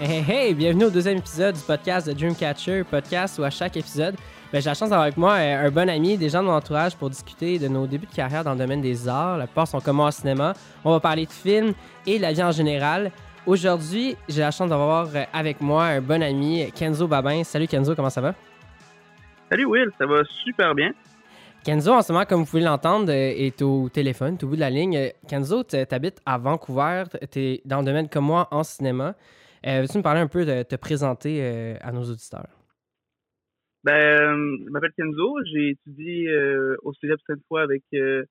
Hey, hey, bienvenue au deuxième épisode du podcast de Dreamcatcher, podcast où à chaque épisode, ben, j'ai la chance d'avoir avec moi euh, un bon ami, des gens de mon entourage pour discuter de nos débuts de carrière dans le domaine des arts. La plupart sont comme moi au cinéma. On va parler de films et de la vie en général. Aujourd'hui, j'ai la chance d'avoir euh, avec moi un bon ami, Kenzo Babin. Salut Kenzo, comment ça va? Salut Will, ça va super bien. Kenzo, en ce moment, comme vous pouvez l'entendre, euh, est au téléphone, tout au bout de la ligne. Kenzo, tu habites à Vancouver, tu es dans le domaine comme moi en cinéma. Euh, Veux-tu me parler un peu de te présenter euh, à nos auditeurs? Ben, je m'appelle Kenzo, j'ai étudié euh, au Cégep Sainte-Foy avec, euh,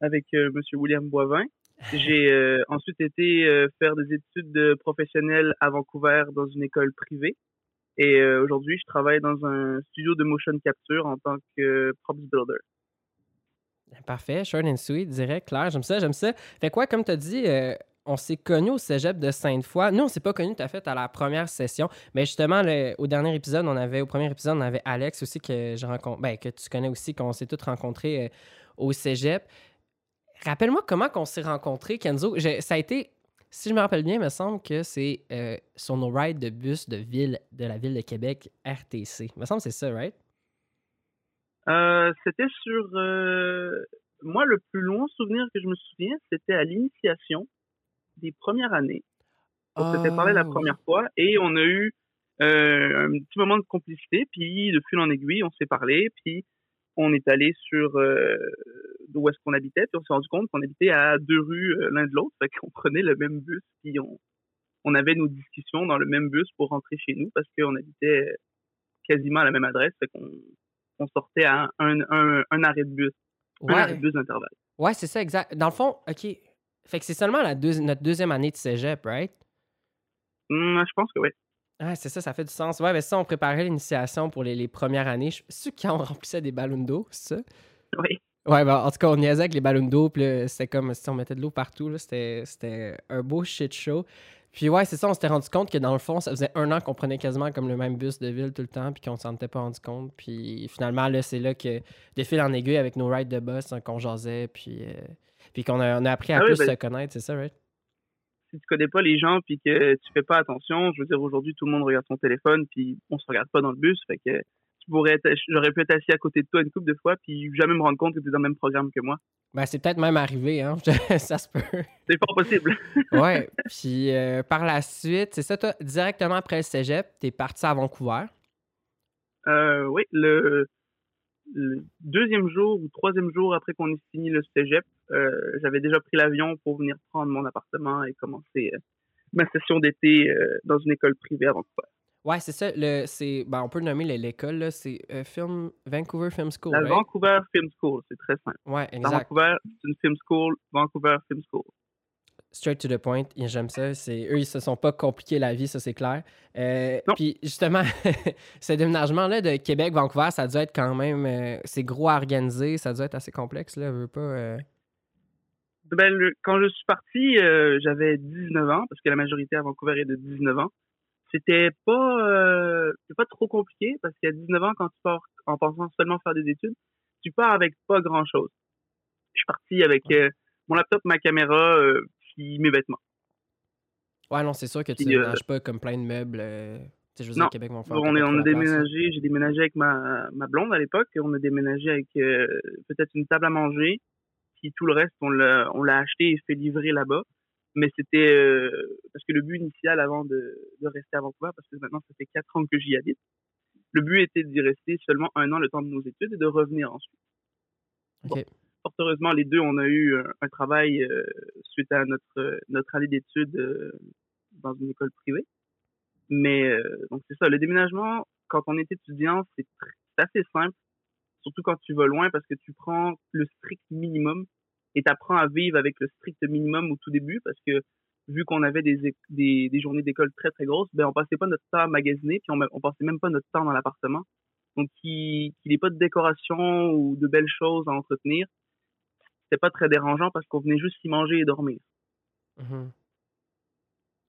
avec M. William Boivin. J'ai ensuite été faire des études de professionnelles à Vancouver dans une école privée. Et aujourd'hui, je travaille dans un studio de motion capture en tant que props builder. Parfait, short and sweet, direct, clair, j'aime ça, j'aime ça. Fait quoi, comme tu as dit, on s'est connus au cégep de Sainte-Foy. Nous, on s'est pas connus tout à fait à la première session, mais justement, au dernier épisode, on avait, au premier épisode, on avait Alex aussi que je rencontre, ben, que tu connais aussi, qu'on s'est tous rencontrés euh, au cégep. Rappelle-moi comment qu'on s'est rencontrés, Kenzo. Ça a été, si je me rappelle bien, il me semble que c'est euh, sur nos rides de bus de ville, de la ville de Québec, RTC. Il me semble que c'est ça, right? Euh, c'était sur... moi, le plus long souvenir que je me souviens, c'était à l'initiation des premières années. On s'était parlé la Oh. première fois et on a eu euh, un petit moment de complicité. Puis, de fil en aiguille, on s'est parlé. Puis, on est allé sur euh, où est-ce qu'on habitait. Puis, on s'est rendu compte qu'on habitait à deux rues euh, l'un de l'autre. Fait qu'on prenait le même bus. Puis, on, on avait nos discussions dans le même bus pour rentrer chez nous parce qu'on habitait quasiment à la même adresse. Fait qu'on on sortait à un, un, un arrêt de bus. Un arrêt de Ouais, bus d'intervalle. ouais c'est ça, exact. Dans le fond, OK. Fait que c'est seulement la deuxi- notre deuxième année de cégep, right? Hum, je pense que oui. Ah, c'est ça, ça fait du sens. Ouais, mais ça, on préparait l'initiation pour les, les premières années. Je suis qui on remplissait des ballons d'eau, c'est ça? Oui. Ouais, ben, en tout cas, on niaisait avec les ballons d'eau, puis c'était comme si on mettait de l'eau partout, c'était un beau shit show. Puis ouais, c'est ça, on s'était rendu compte que dans le fond, ça faisait un an qu'on prenait quasiment comme le même bus de ville tout le temps, puis qu'on s'en était pas rendu compte. Puis finalement, là, c'est là que, de fil en aiguille, avec nos rides de bus, hein, qu'on jasait, puis, euh, puis qu'on a, on a appris à Ah oui, plus ben- se connaître, c'est ça, right? si tu connais pas les gens puis que tu fais pas attention, je veux dire aujourd'hui tout le monde regarde son téléphone puis on se regarde pas dans le bus, fait que tu pourrais être, j'aurais pu être assis à côté de toi une couple de fois puis jamais me rendre compte que tu es dans le même programme que moi. Ben, c'est peut-être même arrivé, hein? ça se peut. C'est fort possible. Ouais. Puis euh, par la suite, c'est ça, toi, directement après le cégep, t'es parti à Vancouver? Euh, oui, le, le deuxième jour ou troisième jour après qu'on ait fini le cégep, euh, j'avais déjà pris l'avion pour venir prendre mon appartement et commencer euh, ma session d'été euh, dans une école privée à Vancouver. Ouais, c'est ça. Le, c'est, ben, on peut le nommer le- l'école, là. C'est film, Vancouver Film School. La right? Vancouver Film School, c'est très simple. Ouais, Dans exact. Vancouver, c'est une film school, Vancouver Film School. Straight to the point. J'aime ça. C'est, eux, ils se sont pas compliqués la vie, ça, c'est clair. Euh. Puis justement, ce déménagement-là de Québec-Vancouver, ça dû être quand même. euh, c'est gros à organiser. Ça dû être assez complexe, là. Veux pas. euh, Ben, le- quand je suis parti, j'avais 19 ans, parce que la majorité à Vancouver est de 19 ans. C'était pas, pas trop compliqué, parce qu'à 19 ans, quand tu pars en pensant seulement faire des études, tu pars avec pas grand chose. Je suis parti avec mon laptop, ma caméra, euh, puis mes vêtements. Ouais, non, c'est sûr que tu euh, déménages pas comme plein de meubles. euh, tu sais, je veux dire, Non. On, t'as est, pas on trop a déménagé, j'ai déménagé avec ma, ma blonde à l'époque, on a déménagé avec euh, peut-être une table à manger, puis tout le reste, on l'a, on l'a acheté et fait livrer là-bas. Mais c'était euh, parce que le but initial avant de, de rester à Vancouver, parce que maintenant ça fait quatre ans que j'y habite, le but était d'y rester seulement un an le temps de nos études et de revenir ensuite. Ok. Fort heureusement, les deux, on a eu un, un travail euh, suite à notre, notre année d'études euh, dans une école privée. Mais euh, donc c'est ça, le déménagement, quand on est étudiant, c'est assez simple, surtout quand tu vas loin parce que tu prends le strict minimum et tu apprends à vivre avec le strict minimum au tout début parce que vu qu'on avait des, des, journées d'école très très grosses, ben on passait pas notre temps à magasiner puis on, on passait même pas notre temps dans l'appartement. Donc qu'il qu'il ait pas de décoration ou de belles choses à entretenir, c'était pas très dérangeant parce qu'on venait juste y manger et dormir. Mhm.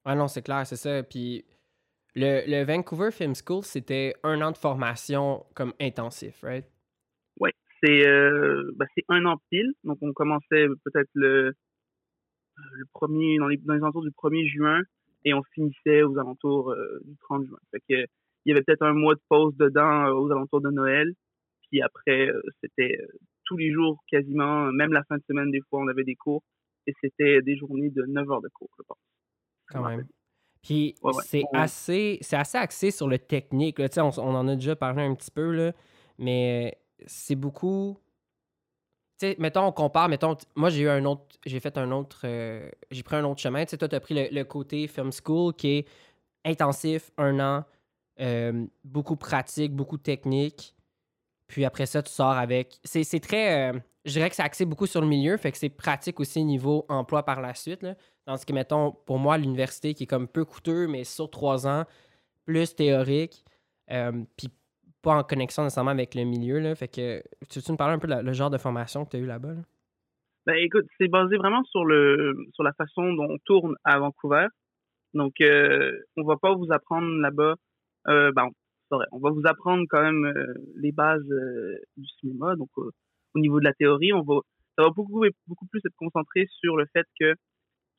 Ouais, non, c'est clair, c'est ça. Puis le, le Vancouver Film School, c'était un an de formation comme intensif, right? Ouais, c'est euh, bah, c'est un an pile. Donc on commençait peut-être le le premier dans les dans les alentours du 1er juin et on finissait aux alentours du 30 juin. Fait que, il y avait peut-être un mois de pause dedans aux alentours de Noël. Puis après, c'était tous les jours quasiment, même la fin de semaine, des fois, on avait des cours. Et c'était des journées de 9 heures de cours, je pense. Quand même. Puis c'est assez, c'est assez axé sur le technique. Là. On, on en a déjà parlé un petit peu, là, mais c'est beaucoup. Tu sais, mettons, on compare, mettons, moi j'ai eu un autre, j'ai fait un autre, euh, j'ai pris un autre chemin. Tu sais, toi, tu as pris le, côté film school qui est intensif, un an, euh, beaucoup pratique, beaucoup technique. Puis après ça, tu sors avec. C'est très. Euh, je dirais que c'est axé beaucoup sur le milieu, fait que c'est pratique aussi niveau emploi par la suite. Dans ce qui, mettons, pour moi, l'université qui est comme peu coûteux, mais sur trois ans, plus théorique, euh, puis pas en connexion nécessairement avec le milieu. Là. Fait que tu veux nous parler un peu le genre de formation que tu as eu là-bas? Ben, écoute, c'est basé vraiment sur le sur la façon dont on tourne à Vancouver. Donc, euh, on va pas vous apprendre là-bas. Euh, ben, on va vous apprendre quand même euh, les bases euh, du cinéma. Donc, euh, au niveau de la théorie, on va, ça va beaucoup, beaucoup plus être concentré sur le fait que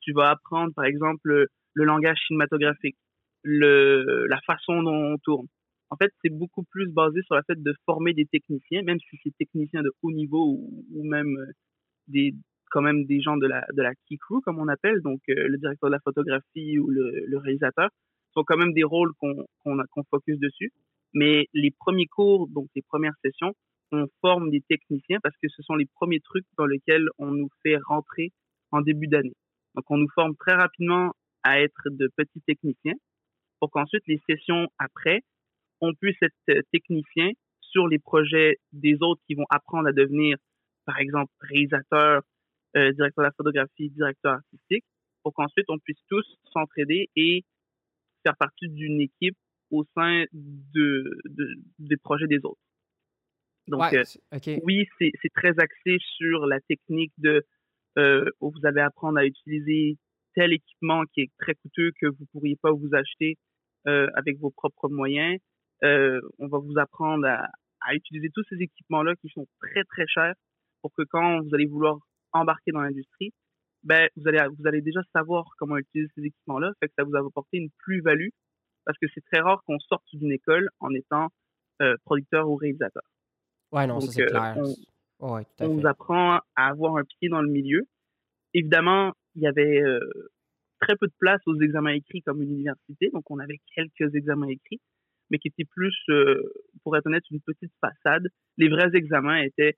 tu vas apprendre, par exemple, le, langage cinématographique, le, la façon dont on tourne. En fait, c'est beaucoup plus basé sur le fait de former des techniciens, même si c'est techniciens de haut niveau ou, même des, quand même des gens de la, de la key crew, comme on appelle, donc le directeur de la photographie ou le réalisateur sont quand même des rôles qu'on qu'on focus dessus. Mais les premiers cours, donc les premières sessions, on forme des techniciens parce que ce sont les premiers trucs dans lesquels on nous fait rentrer en début d'année. Donc on nous forme très rapidement à être de petits techniciens pour qu'ensuite les sessions après, on puisse être technicien sur les projets des autres qui vont apprendre à devenir, par exemple, réalisateur, euh, directeur de la photographie, directeur artistique, pour qu'ensuite on puisse tous s'entraider et faire partie d'une équipe au sein de, des projets des autres. Donc, euh, oui, c'est très axé sur la technique de euh, où vous allez apprendre à utiliser tel équipement qui est très coûteux que vous pourriez pas vous acheter euh, avec vos propres moyens. on va vous apprendre à, à utiliser tous ces équipements-là qui sont très très chers pour que quand vous allez vouloir embarquer dans l'industrie, ben vous allez vous allez déjà savoir comment utiliser ces équipements-là, fait que ça vous a apporté une plus-value parce que c'est très rare qu'on sorte d'une école en étant euh, producteur ou réalisateur. Ouais, non, ça c'est euh, clair. On, ouais, on vous apprend à avoir un pied dans le milieu. Évidemment, il y avait euh, très peu de place aux examens écrits comme une université, donc on avait quelques examens écrits, mais qui étaient plus, pour être honnête, une petite façade. Les vrais examens étaient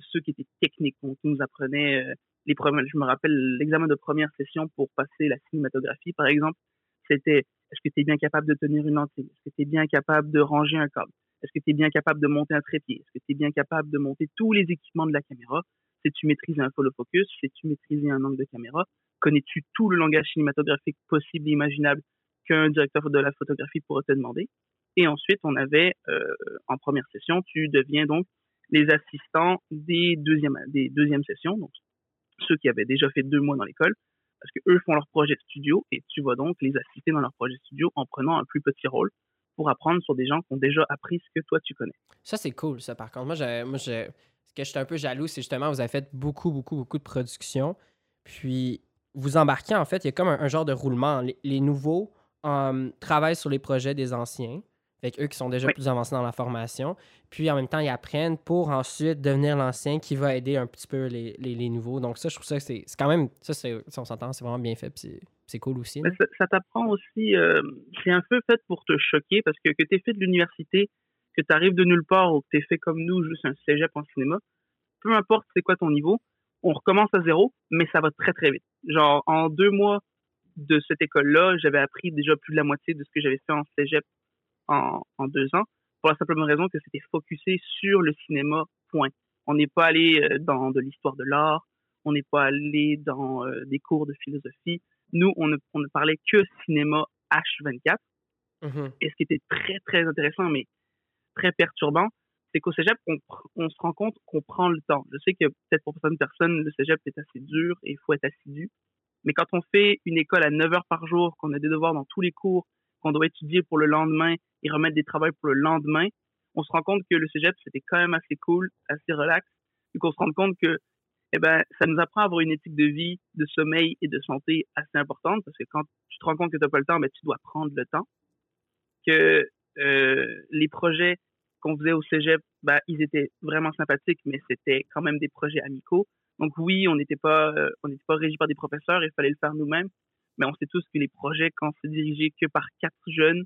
ceux qui étaient techniques, donc qui nous apprenaient les je me rappelle l'examen de première session pour passer la cinématographie, par exemple, c'était est-ce que tu es bien capable de tenir une lentille? Est-ce que tu es bien capable de ranger un câble? Est-ce que tu es bien capable de monter un trépied? Est-ce que tu es bien capable de monter tous les équipements de la caméra? Sais-tu maîtriser un follow focus? Sais-tu maîtriser un angle de caméra? Connais-tu tout le langage cinématographique possible et imaginable qu'un directeur de la photographie pourrait te demander? Et ensuite, on avait, euh, en première session, tu deviens donc les assistants des deuxièmes, des deuxièmes sessions, donc ceux qui avaient déjà fait deux mois dans l'école, parce que eux font leur projet studio et tu vas donc les assister dans leur projet studio en prenant un plus petit rôle pour apprendre sur des gens qui ont déjà appris ce que toi tu connais. Ça c'est cool ça par contre. Moi je, moi ce que je suis un peu jaloux c'est justement vous avez fait beaucoup beaucoup beaucoup de production puis vous embarquez en fait il y a comme un, genre de roulement. Les, nouveaux euh, travaillent sur les projets des anciens avec eux qui sont déjà plus avancés dans la formation. Puis en même temps, ils apprennent pour ensuite devenir l'ancien qui va aider un petit peu les, les, nouveaux. Donc ça, je trouve ça que c'est quand même, ça, c'est, on s'entend, c'est vraiment bien fait. Puis c'est cool aussi. Ça, t'apprend aussi, euh, c'est un peu fait pour te choquer parce que que tu fait de l'université, que tu arrives de nulle part ou que tu fait comme nous, juste un cégep en cinéma, peu importe c'est quoi ton niveau, on recommence à zéro, mais ça va très très vite. Genre en deux mois de cette école-là, j'avais appris déjà plus de la moitié de ce que j'avais fait en cégep en, en deux ans, pour la simple raison que c'était focusé sur le cinéma, point. On n'est pas allé euh, dans de l'histoire de l'art, on n'est pas allé dans euh, des cours de philosophie. Nous, on ne, on ne parlait que cinéma H24. Mm-hmm. Et ce qui était très, très intéressant, mais très perturbant, c'est qu'au cégep, on, on, se rend compte qu'on prend le temps. Je sais que peut-être pour certaines personnes, le cégep est assez dur et il faut être assidu. Mais quand on fait une école à 9 heures par jour, qu'on a des devoirs dans tous les cours, qu'on doit étudier pour le lendemain et remettre des travaux pour le lendemain, on se rend compte que le cégep, c'était quand même assez cool, assez relax, et qu'on se rend compte que eh ben, ça nous apprend à avoir une éthique de vie, de sommeil et de santé assez importante parce que quand tu te rends compte que tu n'as pas le temps, ben, tu dois prendre le temps. Que euh, les projets qu'on faisait au cégep, ben, ils étaient vraiment sympathiques, mais c'était quand même des projets amicaux. Donc oui, on n'était pas, euh, on n'était pas régi par des professeurs, il fallait le faire nous-mêmes. Mais on sait tous que les projets, quand c'est dirigé que par quatre jeunes,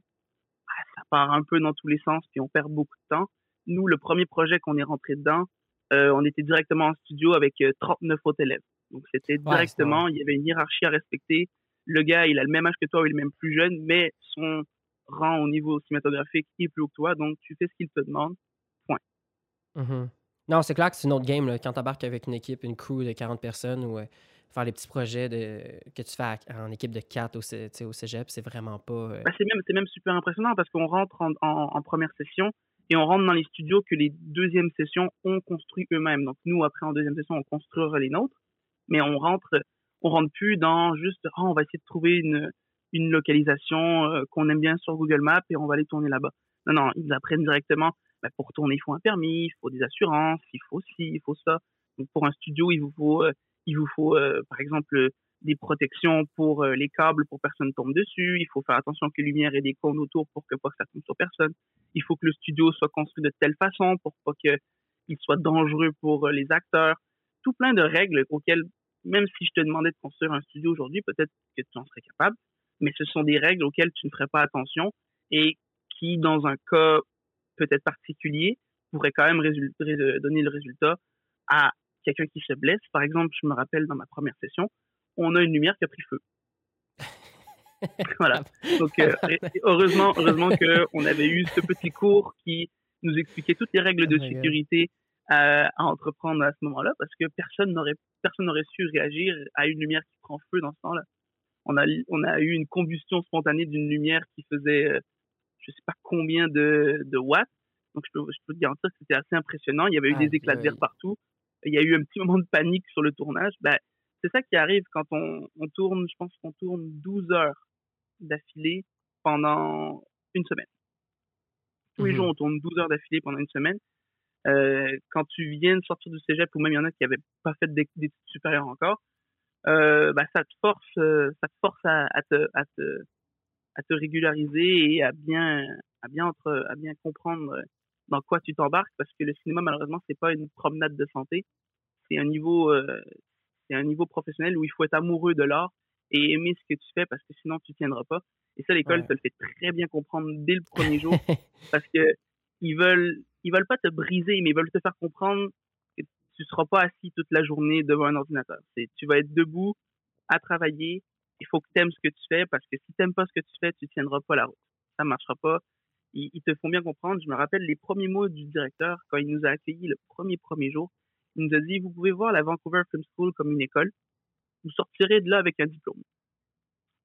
ben, ça part un peu dans tous les sens, puis on perd beaucoup de temps. Nous, le premier projet qu'on est rentré dedans, euh, on était directement en studio avec 39 euh, autres élèves. Donc c'était directement, il y avait une hiérarchie à respecter. Le gars, il a le même âge que toi ou il est même plus jeune, mais son rang au niveau cinématographique est plus haut que toi, donc tu fais ce qu'il te demande. Point. Mm-hmm. Non, c'est clair que c'est une autre game là, quand tu embarques avec une équipe, une crew de 40 personnes ou euh, faire les petits projets de, que tu fais en équipe de 4 au, au cégep, c'est vraiment pas. Ben, c'est, même, même super impressionnant parce qu'on rentre en première session, et on rentre dans les studios que les deuxièmes sessions ont construit eux-mêmes. Donc nous, après en deuxième session, on construira les nôtres, mais on rentre, on rentre plus dans juste, oh, on va essayer de trouver une, une localisation euh, qu'on aime bien sur Google Maps et on va aller tourner là-bas. Non, non, ils apprennent directement. Bah, pour tourner, il faut un permis, il faut des assurances, il faut ci, il faut ça. Donc pour un studio, il vous faut, euh, il vous faut, euh, par exemple, des protections pour les câbles pour personne tombe dessus. Il faut faire attention que lumière ait des cônes autour pour que pas que ça tombe sur personne il faut que le studio soit construit de telle façon pour pas qu'il soit dangereux pour euh, les acteurs. Tout plein de règles auxquelles, même si je te demandais de construire un studio aujourd'hui, peut-être que tu en serais capable, mais ce sont des règles auxquelles tu ne ferais pas attention et qui, dans un cas peut-être particulier, pourraient quand même donner le résultat à quelqu'un qui se blesse. Par exemple, je me rappelle dans ma première session, on a une lumière qui a pris feu. voilà. Donc, euh, heureusement, heureusement qu'on avait eu ce petit cours qui nous expliquait toutes les règles de oh sécurité à, à, entreprendre à ce moment-là, parce que personne n'aurait personne n'aurait su réagir à une lumière qui prend feu dans ce temps-là. On a, on a eu une combustion spontanée d'une lumière qui faisait, euh, je sais pas combien de, de watts. Donc, je peux, je peux te garantir que c'était assez impressionnant. Il y avait eu des éclats de verre partout. Il y a eu un petit moment de panique sur le tournage. Ben, c'est ça qui arrive quand on, on tourne, je pense qu'on tourne 12 heures d'affilée pendant une semaine. Tous les mmh jours, on tourne 12 heures d'affilée pendant une semaine. Euh, quand tu viens de sortir du cégep, ou même il y en a qui n'avaient pas fait d'études supérieures encore, euh, bah, ça te force, euh, ça te force à, te, à, te, à te régulariser et à bien, à bien, entre, à bien comprendre dans quoi tu t'embarques parce que le cinéma, malheureusement, c'est pas une promenade de santé. C'est un niveau, c'est un niveau professionnel où il faut être amoureux de l'art et aimer ce que tu fais parce que sinon tu tiendras pas. Et ça, l'école te le fait très bien comprendre dès le premier jour parce que ils veulent, ils veulent pas te briser, mais ils veulent te faire comprendre que tu seras pas assis toute la journée devant un ordinateur. C'est, tu vas être debout à travailler. Il faut que tu aimes ce que tu fais parce que si tu n'aimes pas ce que tu fais, tu tiendras pas la route. Ça marchera pas. Ils, ils, te font bien comprendre. Je me rappelle les premiers mots du directeur quand il nous a accueillis le premier premier jour. Il nous a dit, vous pouvez voir la Vancouver Film School comme une école vous sortirez de là avec un diplôme.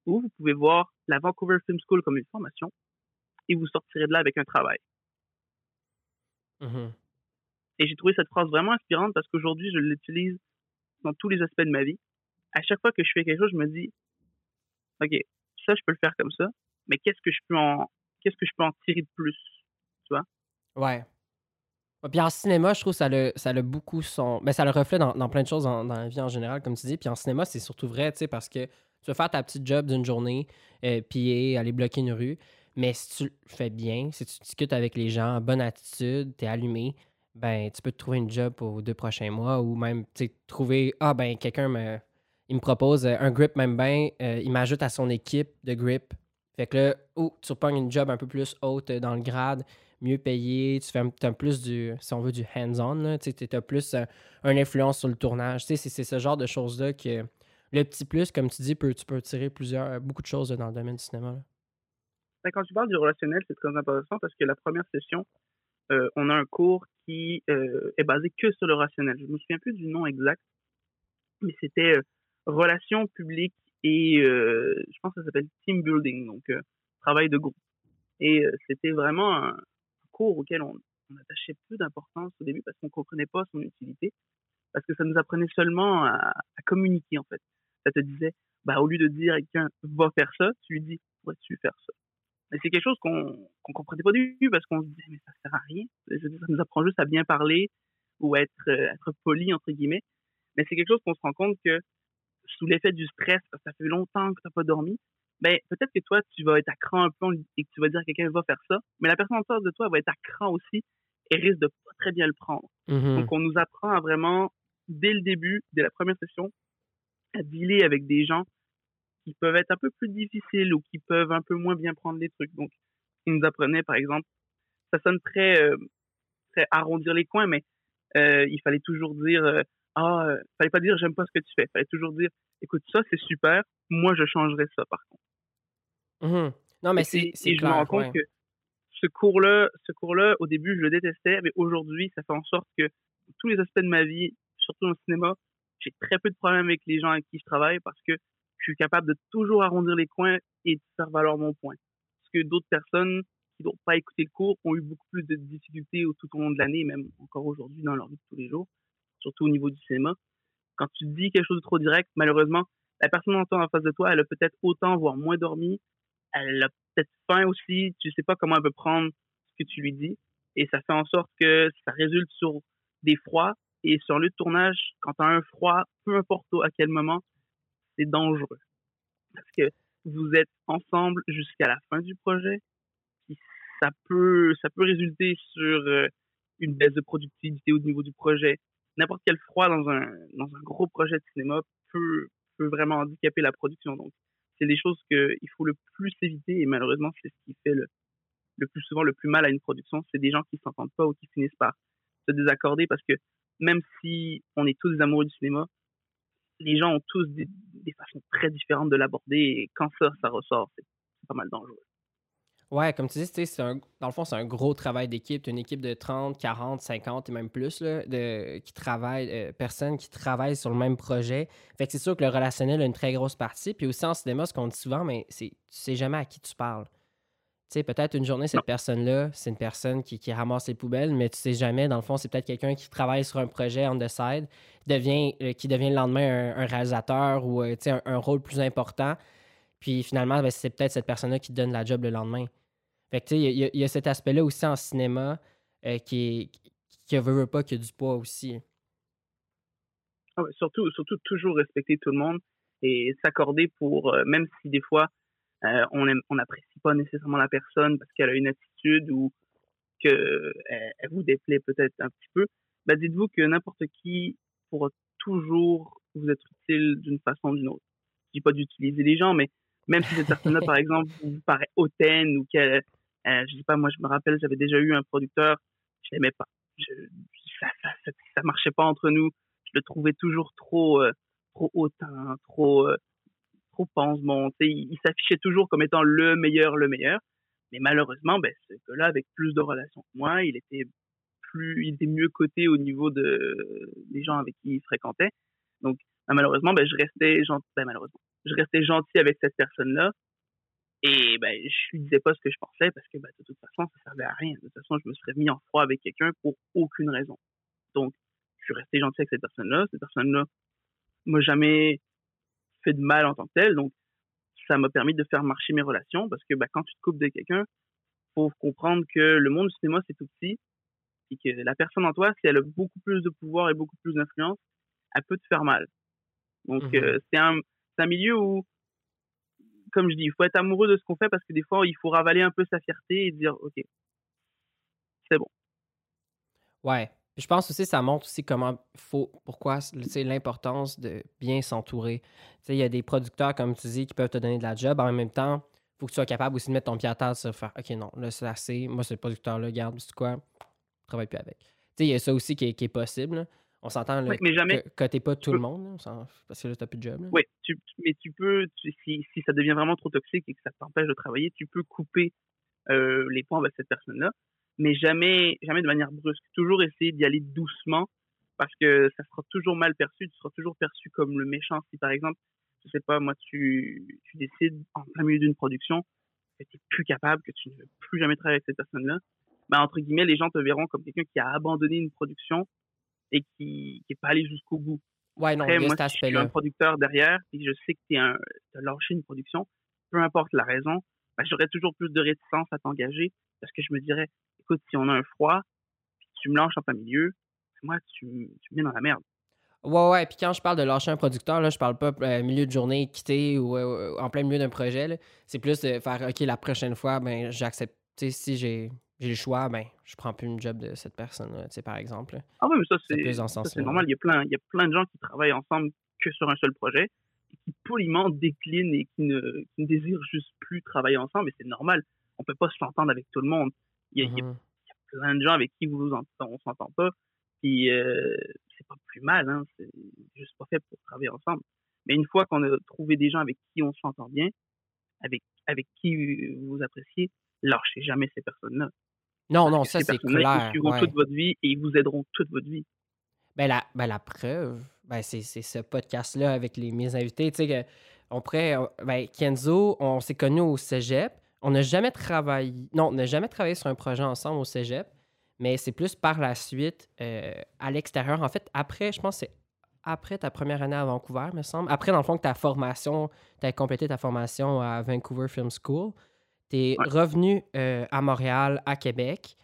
Ou vous pouvez voir la Vancouver Film School comme une formation et vous sortirez de là avec un travail. Mm-hmm. Et j'ai trouvé cette phrase vraiment inspirante parce qu'aujourd'hui, je l'utilise dans tous les aspects de ma vie. À chaque fois que je fais quelque chose, je me dis, OK, ça, je peux le faire comme ça, mais qu'est-ce que je peux en, qu'est-ce que je peux en tirer de plus? Tu vois? Ouais. Puis en cinéma, je trouve que ça le, ça le beaucoup son. Ben, ça le reflète dans, plein de choses dans la vie en général, comme tu dis. Puis en cinéma, c'est surtout vrai, tu sais, parce que tu vas faire ta petite job d'une journée, euh, puis aller bloquer une rue. Mais si tu le fais bien, si tu discutes avec les gens, bonne attitude, t'es allumé, ben tu peux te trouver une job pour deux prochains mois ou même trouver Ah ben quelqu'un me, il propose un grip même bien, euh, il m'ajoute à son équipe de grip. Fait que là, oh, tu repognes une job un peu plus haute dans le grade mieux payé, tu fais un, plus du, si on veut, du hands-on, tu as plus un, influence sur le tournage. C'est ce genre de choses-là que le petit plus, comme tu dis, peut, tu peux tirer plusieurs, beaucoup de choses dans le domaine du cinéma. Ben, quand tu parles du relationnel, c'est très intéressant parce que la première session, euh, on a un cours qui euh, est basé que sur le rationnel. Je ne me souviens plus du nom exact, mais c'était euh, relations publiques et je pense que ça s'appelle team building, donc travail de groupe. Et c'était vraiment un, auquel on, attachait peu d'importance au début parce qu'on comprenait pas son utilité, parce que ça nous apprenait seulement à, communiquer en fait. Ça te disait, bah au lieu de dire à quelqu'un va faire ça, tu lui dis pourrais-tu faire ça. Mais c'est quelque chose qu'on qu'on comprenait pas du tout parce qu'on se disait mais ça sert à rien. Ça nous apprend juste à bien parler ou à être euh, être poli entre guillemets. Mais c'est quelque chose qu'on se rend compte que sous l'effet du stress, parce que ça fait longtemps que tu n'as pas dormi, ben peut-être que toi, tu vas être à cran un peu et que tu vas dire que quelqu'un va faire ça, mais la personne en face de toi va être à cran aussi et risque de pas très bien le prendre. Mhm. Donc, on nous apprend à vraiment, dès le début, dès la première session, à dealer avec des gens qui peuvent être un peu plus difficiles ou qui peuvent un peu moins bien prendre les trucs. Donc, ils nous apprenaient, par exemple, ça sonne très, euh, très arrondir les coins, mais euh, il fallait toujours dire, euh, ah, euh, fallait pas dire j'aime pas ce que tu fais. Fallait toujours dire, écoute, ça c'est super, moi je changerais ça par contre. Mhm. Non, mais c'est je me rends compte ouais. que ce cours-là, ce cours-là, au début, je le détestais, mais aujourd'hui, ça fait en sorte que tous les aspects de ma vie, surtout dans le cinéma, j'ai très peu de problèmes avec les gens avec qui je travaille parce que je suis capable de toujours arrondir les coins et de faire valoir mon point. Parce que d'autres personnes qui n'ont pas écouté le cours ont eu beaucoup plus de difficultés tout au long de l'année, même encore aujourd'hui dans leur vie de tous les jours, surtout au niveau du cinéma. Quand tu dis quelque chose de trop direct, malheureusement, la personne en face de toi, elle a peut-être autant, voire moins dormi, elle a peut-être faim aussi, tu sais pas comment elle peut prendre ce que tu lui dis, et ça fait en sorte que ça résulte sur des froids, et sur de tournage, quand tu as un froid, peu importe à quel moment, c'est dangereux. Parce que vous êtes ensemble jusqu'à la fin du projet, ça peut, ça peut résulter sur euh, une baisse de productivité au niveau du projet. N'importe quel froid dans un, dans un gros projet de cinéma peut, peut vraiment handicaper la production. Donc, c'est des choses qu'il faut le plus éviter et malheureusement, c'est ce qui fait le, le plus souvent le plus mal à une production. C'est des gens qui s'entendent pas ou qui finissent par se désaccorder parce que même si on est tous des amoureux du cinéma, les gens ont tous des, des façons très différentes de l'aborder et quand ça, ça ressort, c'est c'est pas mal dangereux. Ouais, comme tu dis, c'est un- dans le fond, c'est un gros travail d'équipe. Tu une équipe de 30, 40, 50 et même plus là, de, qui travaillent, euh, personnes qui travaillent sur le même projet. Fait que c'est sûr que le relationnel a une très grosse partie. Puis aussi en cinéma, ce qu'on dit souvent, mais c'est tu sais jamais à qui tu parles. Tu sais, peut-être une journée, cette personne-là, c'est une personne qui, qui ramasse les poubelles, mais tu sais jamais, dans le fond, c'est peut-être quelqu'un qui travaille sur un projet on the side, devient, euh, qui devient le lendemain un, un réalisateur ou euh, un rôle plus important. Puis finalement, ben, c'est peut-être cette personne-là qui donne la job le lendemain. Fait que tu sais, il y, a- cet aspect-là aussi en cinéma euh, qui qui veut, veut pas qu'il y a du poids aussi. Ah surtout, surtout toujours respecter tout le monde et s'accorder pour, euh, même si des fois euh, on n'apprécie pas nécessairement la personne parce qu'elle a une attitude ou que euh, elle, elle vous déplaît peut-être un petit peu, bah dites-vous que n'importe qui pourra toujours vous être utile d'une façon ou d'une autre. Je dis pas d'utiliser les gens, mais même si cette personne-là, par exemple, vous paraît hautaine ou qu'elle, euh, je sais pas, moi je me rappelle, j'avais déjà eu un producteur, je l'aimais pas. Je, ça, ça, ça, marchait pas entre nous je le trouvais toujours trop euh, trop hautain, trop euh, trop sais, Il, il s'affichait toujours comme étant le meilleur, le meilleur. Mais malheureusement, ben, ce gars-là, avec plus de relations que moi, il était plus, il était mieux coté au niveau de des gens avec qui il fréquentait. Donc, ben, malheureusement, ben, je restais ben, malheureusement, je restais gentil avec cette personne-là. Et ben, je lui disais pas ce que je pensais parce que ben, de toute façon, ça servait à rien. De toute façon, je me serais mis en froid avec quelqu'un pour aucune raison. Donc, je suis resté gentil avec cette personne-là. Cette personne-là m'a jamais fait de mal en tant que tel. Donc, ça m'a permis de faire marcher mes relations parce que bah, quand tu te coupes de quelqu'un, faut comprendre que le monde du cinéma, c'est tout petit et que la personne en toi, si elle a beaucoup plus de pouvoir et beaucoup plus d'influence, elle peut te faire mal. Donc, Mhm. euh, c'est un, c'est un milieu où, comme je dis, il faut être amoureux de ce qu'on fait parce que des fois, il faut ravaler un peu sa fierté et dire, OK, c'est bon. Ouais. Je pense aussi ça montre aussi comment faut pourquoi sais, l'importance de bien s'entourer. Il y a des producteurs, comme tu dis, qui peuvent te donner de la job. En même temps, faut que tu sois capable aussi de mettre ton pied à terre sur faire OK, non, là, c'est assez. Moi, ce producteur-là, garde, c'est quoi? Travaille plus avec. Tu sais, il y a ça aussi qui est, possible. là. On s'entend là, Oui, mais jamais- que, que t'es pas tout peux- le monde, là, parce que là, t'as plus de job. là. Oui, tu, mais tu peux, tu- si, si ça devient vraiment trop toxique et que ça t'empêche de travailler, tu peux couper euh, les ponts avec cette personne-là, mais jamais, jamais de manière brusque. Toujours essayer d'y aller doucement parce que ça sera toujours mal perçu. Tu seras toujours perçu comme le méchant. Si par exemple, je sais pas, moi, tu, tu décides en plein milieu d'une production que tu plus capable, que tu ne veux plus jamais travailler avec cette personne-là, ben, entre guillemets, les gens te verront comme quelqu'un qui a abandonné une production et qui n'est pas allé jusqu'au bout. Ouais, non, Après, moi, si je suis un producteur derrière et je sais que tu as lâché une production, peu importe la raison, ben, j'aurais toujours plus de réticence à t'engager parce que je me dirais, écoute, si on a un froid, puis tu me lâches en plein milieu, moi, tu, tu me mets dans la merde. Ouais, ouais. Puis quand je parle de lâcher un producteur, là, je parle pas euh, milieu de journée, quitter ou euh, en plein milieu d'un projet. C'est plus de faire, OK, la prochaine fois, ben, j'accepte. Si j'ai j'ai le choix, ben, je prends plus une job de cette personne-là, par exemple. Ah oui, mais ça, C'est normal. Il y, a plein, il y a plein de gens qui travaillent ensemble que sur un seul projet et qui poliment déclinent et qui ne, qui ne désirent juste plus travailler ensemble. Et c'est normal. On peut pas s'entendre avec tout le monde. Il y a, il y a Mhm. plein de gens avec qui vous vous ent- on s'entend pas. Puis euh, c'est pas plus mal, hein. C'est juste pas fait pour travailler ensemble. Mais une fois qu'on a trouvé des gens avec qui on s'entend bien, avec avec qui vous appréciez, lâchez jamais ces personnes-là. Non, non, ça, ces c'est clair. Ils suivront ouais. toute votre vie et ils vous aideront toute votre vie. Ben la, ben la preuve, ben c'est ce podcast-là avec les, mes invités. Tu sais, que on pourrait. on- Ben, Kenzo, on s'est connus au cégep. On n'a jamais travaillé. Non, on n'a jamais travaillé sur un projet ensemble au cégep, mais c'est plus par la suite euh, à l'extérieur. En fait, après, je pense que c'est après ta première année à Vancouver, me semble. Après, dans le fond, que ta formation, tu as complété ta formation à Vancouver Film School. Tu es Ouais. revenu euh, à Montréal, à Québec.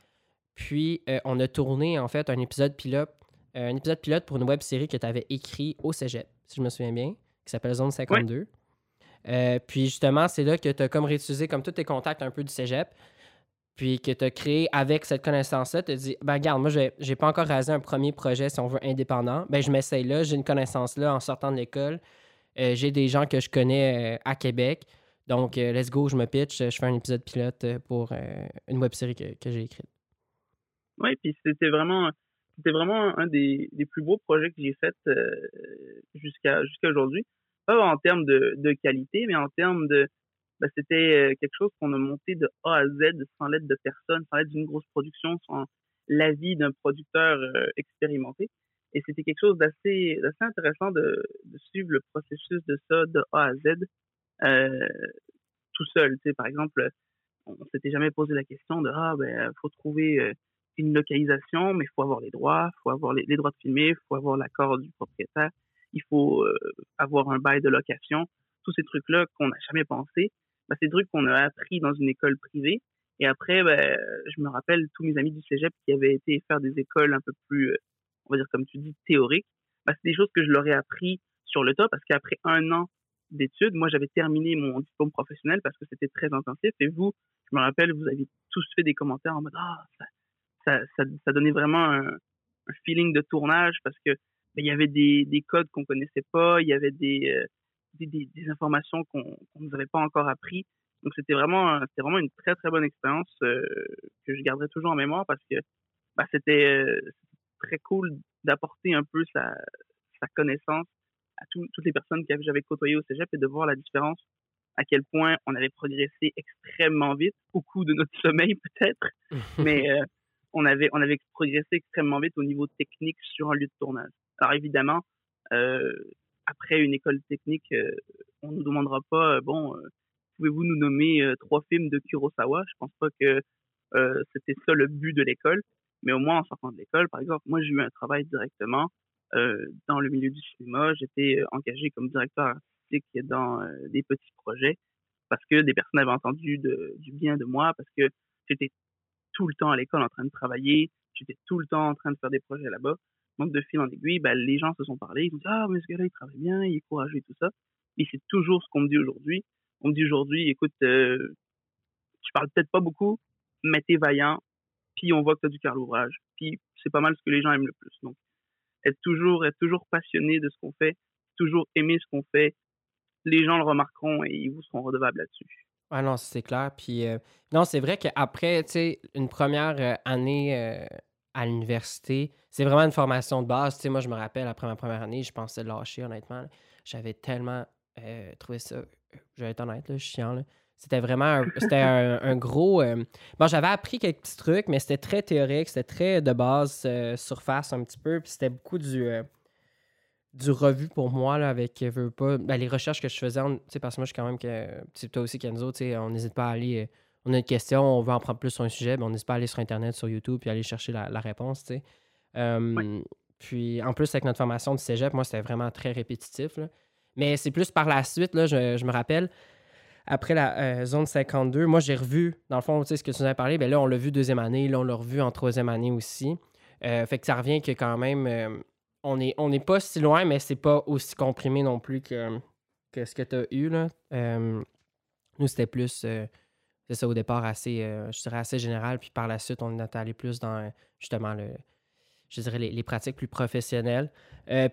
Puis, euh, on a tourné, en fait, un épisode pilote euh, un épisode pilote pour une web série que tu avais écrit au cégep, si je me souviens bien, qui s'appelle Zone 52. Euh, puis justement, c'est là que tu as comme réutilisé comme tous tes contacts un peu du cégep, puis que tu as créé avec cette connaissance-là, tu as dit, ben regarde, moi, j'ai pas encore rasé un premier projet, si on veut, indépendant. Ben je m'essaye là, j'ai une connaissance là en sortant de l'école. J'ai des gens que je connais à Québec. Donc, euh, let's go, je me pitch, je fais un épisode pilote euh, pour euh, une web série que, que j'ai écrite. Oui, puis c'était vraiment, c'était vraiment un des, plus beaux projets que j'ai fait jusqu'à jusqu'à aujourd'hui. Pas en termes de, de qualité, mais en termes de, ben, c'était quelque chose qu'on a monté de A à Z sans l'aide de personne, sans l'aide d'une grosse production, sans l'avis d'un producteur expérimenté. Et c'était quelque chose d'assez d'assez intéressant de suivre le processus de ça de A à Z euh, tout seul. Tu sais, par exemple, on s'était jamais posé la question de ah ben faut trouver euh, une localisation, mais il faut avoir les droits, il faut avoir les, droits de filmer, il faut avoir l'accord du propriétaire, il faut euh, avoir un bail de location. Tous ces trucs-là qu'on n'a jamais pensé, ben, c'est des trucs qu'on a appris dans une école privée. Et après, ben, je me rappelle tous mes amis du cégep qui avaient été faire des écoles un peu plus, euh, on va dire comme tu dis, théoriques. Ben, c'est des choses que je leur ai appris sur le tas parce qu'après un an d'études, moi j'avais terminé mon diplôme professionnel parce que c'était très intensif. Et vous, je me rappelle, vous avez tous fait des commentaires en mode ah ça, ça, ça, donnait vraiment un, feeling de tournage parce que ben, il y avait des, des codes qu'on connaissait pas, il y avait des, euh, informations qu'on qu'on nous avait pas encore appris. Donc c'était vraiment c'était vraiment une très très bonne expérience euh, que je garderai toujours en mémoire parce que ben, c'était euh, très cool d'apporter un peu sa, sa connaissance à tout- toutes les personnes que j'avais côtoyées au cégep et de voir la différence à quel point on avait progressé extrêmement vite, au coup de notre sommeil peut-être, mais euh, on avait on avait progressé extrêmement vite au niveau technique sur un lieu de tournage. Alors évidemment, euh, après une école technique, euh, on nous demandera pas bon, pouvez-vous nous nommer trois films de Kurosawa? Je pense pas que c'était ça le but de l'école, mais au moins en sortant de l'école, par exemple, moi j'ai eu un travail directement dans le milieu du cinéma. J'étais euh, engagé comme directeur artistique dans euh, des petits projets parce que des personnes avaient entendu du bien de moi, parce que j'étais tout le temps à l'école en train de travailler, j'étais tout le temps en train de faire des projets là-bas. Donc, de fil en aiguille, ben, les gens se sont parlé, ils ont dit Ah, mais ce gars-là, il travaille bien, il est courageux et tout ça. Et c'est toujours ce qu'on me dit aujourd'hui. On me dit aujourd'hui Écoute, euh, tu parles peut-être pas beaucoup, mais t'es vaillant, puis on voit que tu as du cœur à. Puis c'est pas mal ce que les gens aiment le plus. Donc, être toujours, être toujours passionné de ce qu'on fait, toujours aimer ce qu'on fait, les gens le remarqueront et ils vous seront redevables là-dessus. Ah non, c'est clair. Puis, euh, non, c'est vrai qu'après, tu sais, une première euh, année euh, à l'université, c'est vraiment une formation de base. Tu sais, moi, je me rappelle, après ma première année, je pensais lâcher, honnêtement. J'avais tellement euh, trouvé ça, je vais être honnête, chiant. là. C'était vraiment un, c'était un, un gros. euh, Bon, j'avais appris quelques petits trucs, mais c'était très théorique, c'était très de base, euh, surface un petit peu. Puis c'était beaucoup du. euh, du revu pour moi là, avec euh, veux pas ben, les recherches que je faisais parce que moi je suis quand même que toi aussi Kenzo tu sais on n'hésite pas à aller on a une question on veut en prendre plus sur un sujet ben, on n'hésite pas à aller sur internet sur YouTube puis aller chercher la, la réponse tu sais puis en plus avec notre formation du cégep moi c'était vraiment très répétitif là. mais c'est plus par la suite là je, je me rappelle après la euh, zone 52 moi j'ai revu dans le fond tu sais ce que tu nous as parlé ben là on l'a vu deuxième année là on l'a revu en troisième année aussi Euh, fait que ça revient que quand même euh, on n'est on est pas si loin, mais c'est pas aussi comprimé non plus que, que ce que tu as eu. Là. Nous, c'était plus, c'est ça, au départ, assez, je dirais assez général. Puis par la suite, on est allé plus dans, justement, le, je dirais, les, pratiques plus professionnelles.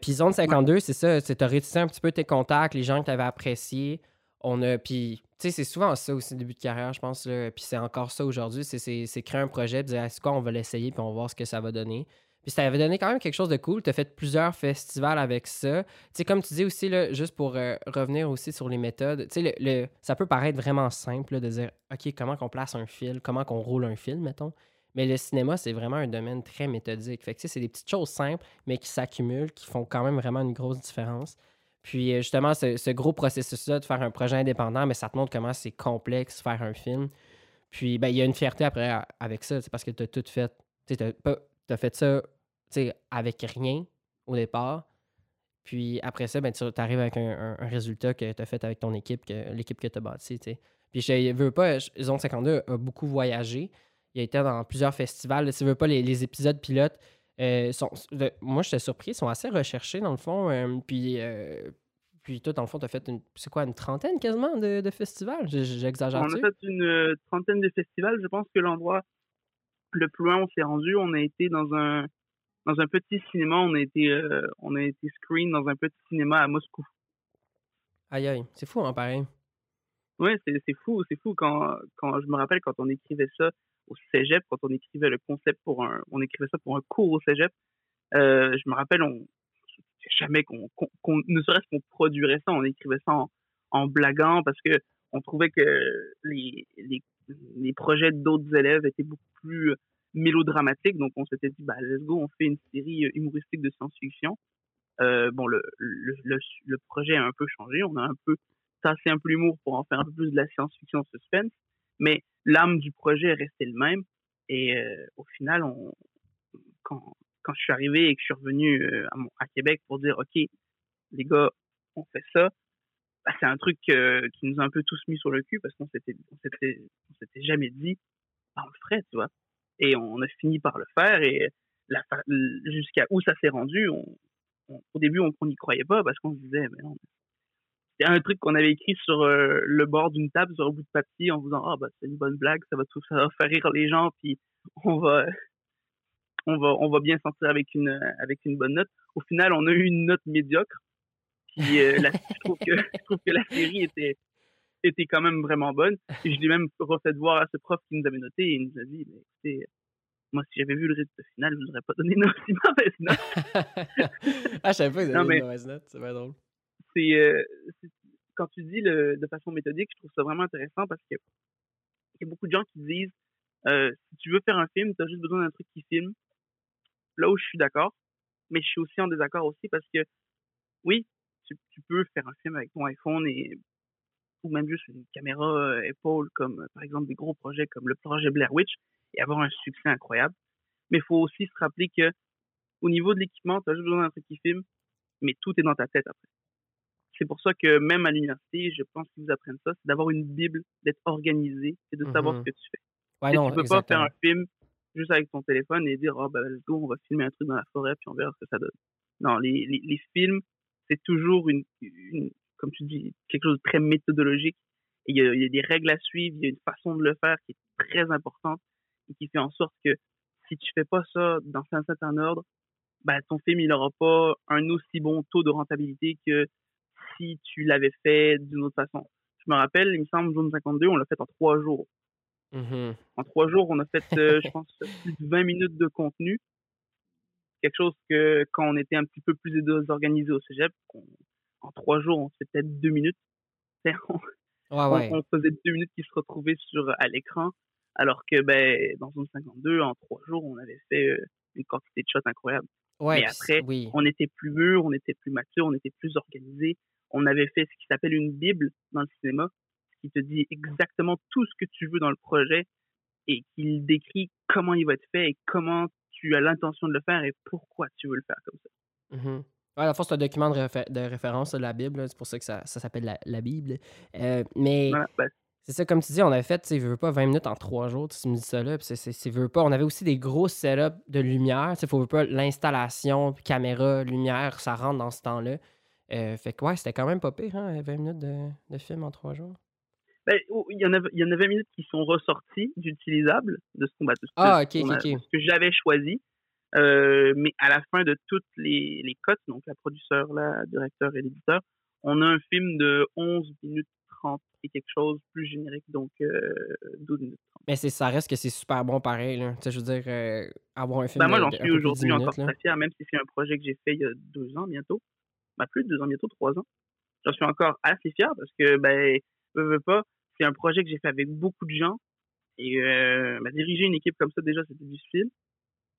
puis Zone 52, c'est ça, tu as réussi un petit peu tes contacts, les gens que tu avais appréciés. On a, puis, tu sais, c'est souvent ça aussi, début de carrière, je pense. Puis c'est encore ça aujourd'hui. C'est créer un projet, puis dire, est-ce qu'on va l'essayer, puis on va voir ce que ça va donner. Puis ça avait donné quand même quelque chose de cool. Tu as fait plusieurs festivals avec ça. Tu sais, comme tu dis aussi, là, juste pour euh, revenir aussi sur les méthodes, tu sais, le, ça peut paraître vraiment simple de dire, OK, comment qu'on place un fil, comment qu'on roule un fil, mettons. Mais le cinéma, c'est vraiment un domaine très méthodique. Fait que, c'est des petites choses simples, mais qui s'accumulent, qui font quand même vraiment une grosse différence. Puis, euh, justement, ce, gros processus-là de faire un projet indépendant, mais ça te montre comment c'est complexe faire un film. Puis, ben, il y a une fierté après avec ça, parce que tu as tout fait. Tu as fait ça avec rien au départ. Puis après ça, ben, tu arrives avec un, résultat que tu as fait avec ton équipe, l'équipe que tu as bâtie. Puis je veux pas, Zone 52 a beaucoup voyagé. Il a été dans plusieurs festivals. Si veux pas, les, épisodes pilotes, euh, sont, moi, j'étais surpris, ils sont assez recherchés dans le fond. Euh, puis, euh, puis toi, dans le fond, tu as fait une, c'est quoi, une trentaine quasiment de, de festivals? J'exagère. On a fait une trentaine de festivals. Je pense que l'endroit le plus loin on s'est rendu, on a été dans un dans un petit cinéma, on a été euh, on a été screen dans un petit cinéma à Moscou. Aïe aïe, c'est fou hein pareil. Ouais, c'est fou, c'est fou quand quand je me rappelle quand on écrivait ça au cégep, quand on écrivait le concept pour un on écrivait ça pour un cours au cégep, euh, je me rappelle on jamais qu'on ne serait-ce qu'on produirait ça, on écrivait ça en, blaguant parce que on trouvait que les, les, les projets d'autres élèves étaient beaucoup plus mélodramatiques. Donc, on s'était dit, bah, let's go, on fait une série humoristique de science-fiction. Euh, bon, le, le, projet a un peu changé. On a un peu tassé un peu l'humour pour en faire un peu plus de la science-fiction suspense. Mais l'âme du projet est restée le même. Et euh, au final, quand, je suis arrivé et que je suis revenu euh, à, Québec pour dire, OK, les gars, on fait ça, bah, c'est un truc qui nous a un peu tous mis sur le cul parce qu'on s'était s'était jamais dit bah, on le ferait tu vois et on a fini par le faire et jusqu'à où ça s'est rendu au début on n'y croyait pas parce qu'on se disait mais non c'était un truc qu'on avait écrit sur euh, le bord d'une table sur un bout de papier en disant ah bah c'est une bonne blague ça va tout ça va faire rire les gens puis on va on va on va bien sortir avec une avec une bonne note au final on a eu une note médiocre puis euh, je, trouve que, je trouve que la série était, était quand même vraiment bonne. Et je l'ai même refait voir à ce prof qui nous avait noté et il nous a dit, mais écoutez, moi, si j'avais vu le résultat final, je vous aurais pas donné une aussi mauvaise note. ah, je savais pas qu'ils avaient une mauvaise note, c'est pas drôle. Euh, c'est, quand tu dis le, de façon méthodique, je trouve ça vraiment intéressant parce que il y a beaucoup de gens qui disent, euh, si tu veux faire un film, tu as juste besoin d'un truc qui filme. Là où je suis d'accord, mais je suis aussi en désaccord aussi parce que oui, tu, peux faire un film avec ton iPhone et ou même juste une caméra épaule comme euh, par exemple des gros projets comme le projet Blair Witch et avoir un succès incroyable. Mais il faut aussi se rappeler que au niveau de l'équipement, tu as juste besoin d'un truc qui filme, mais tout est dans ta tête après. C'est pour ça que même à l'université, je pense qu'ils vous apprennent ça, c'est d'avoir une bible, d'être organisé et de savoir ce mm-hmm. que tu fais. Ouais, non, tu peux pas faire un film juste avec ton téléphone et dire oh ben let's go, on va filmer un truc dans la forêt puis on verra ce que ça donne. Non, les, les, les films, c'est toujours une, comme tu dis, quelque chose de très méthodologique. il y, a, des règles à suivre, il y a une façon de le faire qui est très importante et qui fait en sorte que si tu fais pas ça dans un certain ordre, ben, ton film, il n'aura pas un aussi bon taux de rentabilité que si tu l'avais fait d'une autre façon. Je me rappelle, il me semble, Zone 52, on l'a fait en trois jours. Mm-hmm. En trois jours, on a fait, euh, je pense, plus de 20 minutes de contenu quelque chose que quand on était un petit peu plus organisé au cégep, en trois jours, on fait peut-être deux minutes. On, faisait deux minutes qui se retrouvaient sur, à l'écran, alors que ben, dans Zone 52, en trois jours, on avait fait euh, une quantité de shots incroyable. Ouais, après, on était plus mûr, on était plus mature, on était plus organisé. On avait fait ce qui s'appelle une bible dans le cinéma, qui te dit exactement tout ce que tu veux dans le projet et qui décrit comment il va être fait et comment tu as l'intention de le faire et pourquoi tu veux le faire comme ça. Mm Ouais, la force, c'est un document de, référence de la Bible. C'est pour ça que ça, ça s'appelle la, Bible. Euh, mais ben, C'est ça, comme tu dis, on avait fait, tu veux pas 20 minutes en trois jours, tu me dis ça là, puis c'est, veux pas. On avait aussi des gros setups de lumière, tu faut pas l'installation, caméra, lumière, ça rentre dans ce temps-là. Euh, fait que ouais, c'était quand même pas pire, hein, 20 minutes de, de film en trois jours. Ben, il, y en a, il y en a 20 minutes qui sont ressorties d'utilisables de ce combat. Ah, ok, ok, ok. Ce que j'avais choisi. Euh, mais à la fin de toutes les, les cotes, donc la producteur, la directeur et l'éditeur, on a un film de 11 minutes 30 et quelque chose plus générique, donc euh, 12 minutes 30. Mais c'est, ça reste que c'est super bon pareil, là. Tu sais, je veux dire, euh, avoir un film Ben, moi, de- j'en de suis peu plus de 10 aujourd'hui encore très fier, même si c'est un projet que j'ai fait il y a deux ans bientôt. Plus de deux ans bientôt, trois ans. J'en suis encore assez fier parce que, ben, veux, veux pas, c'est un projet que j'ai fait avec beaucoup de gens. Et euh, ben, diriger une équipe comme ça, déjà, c'était difficile.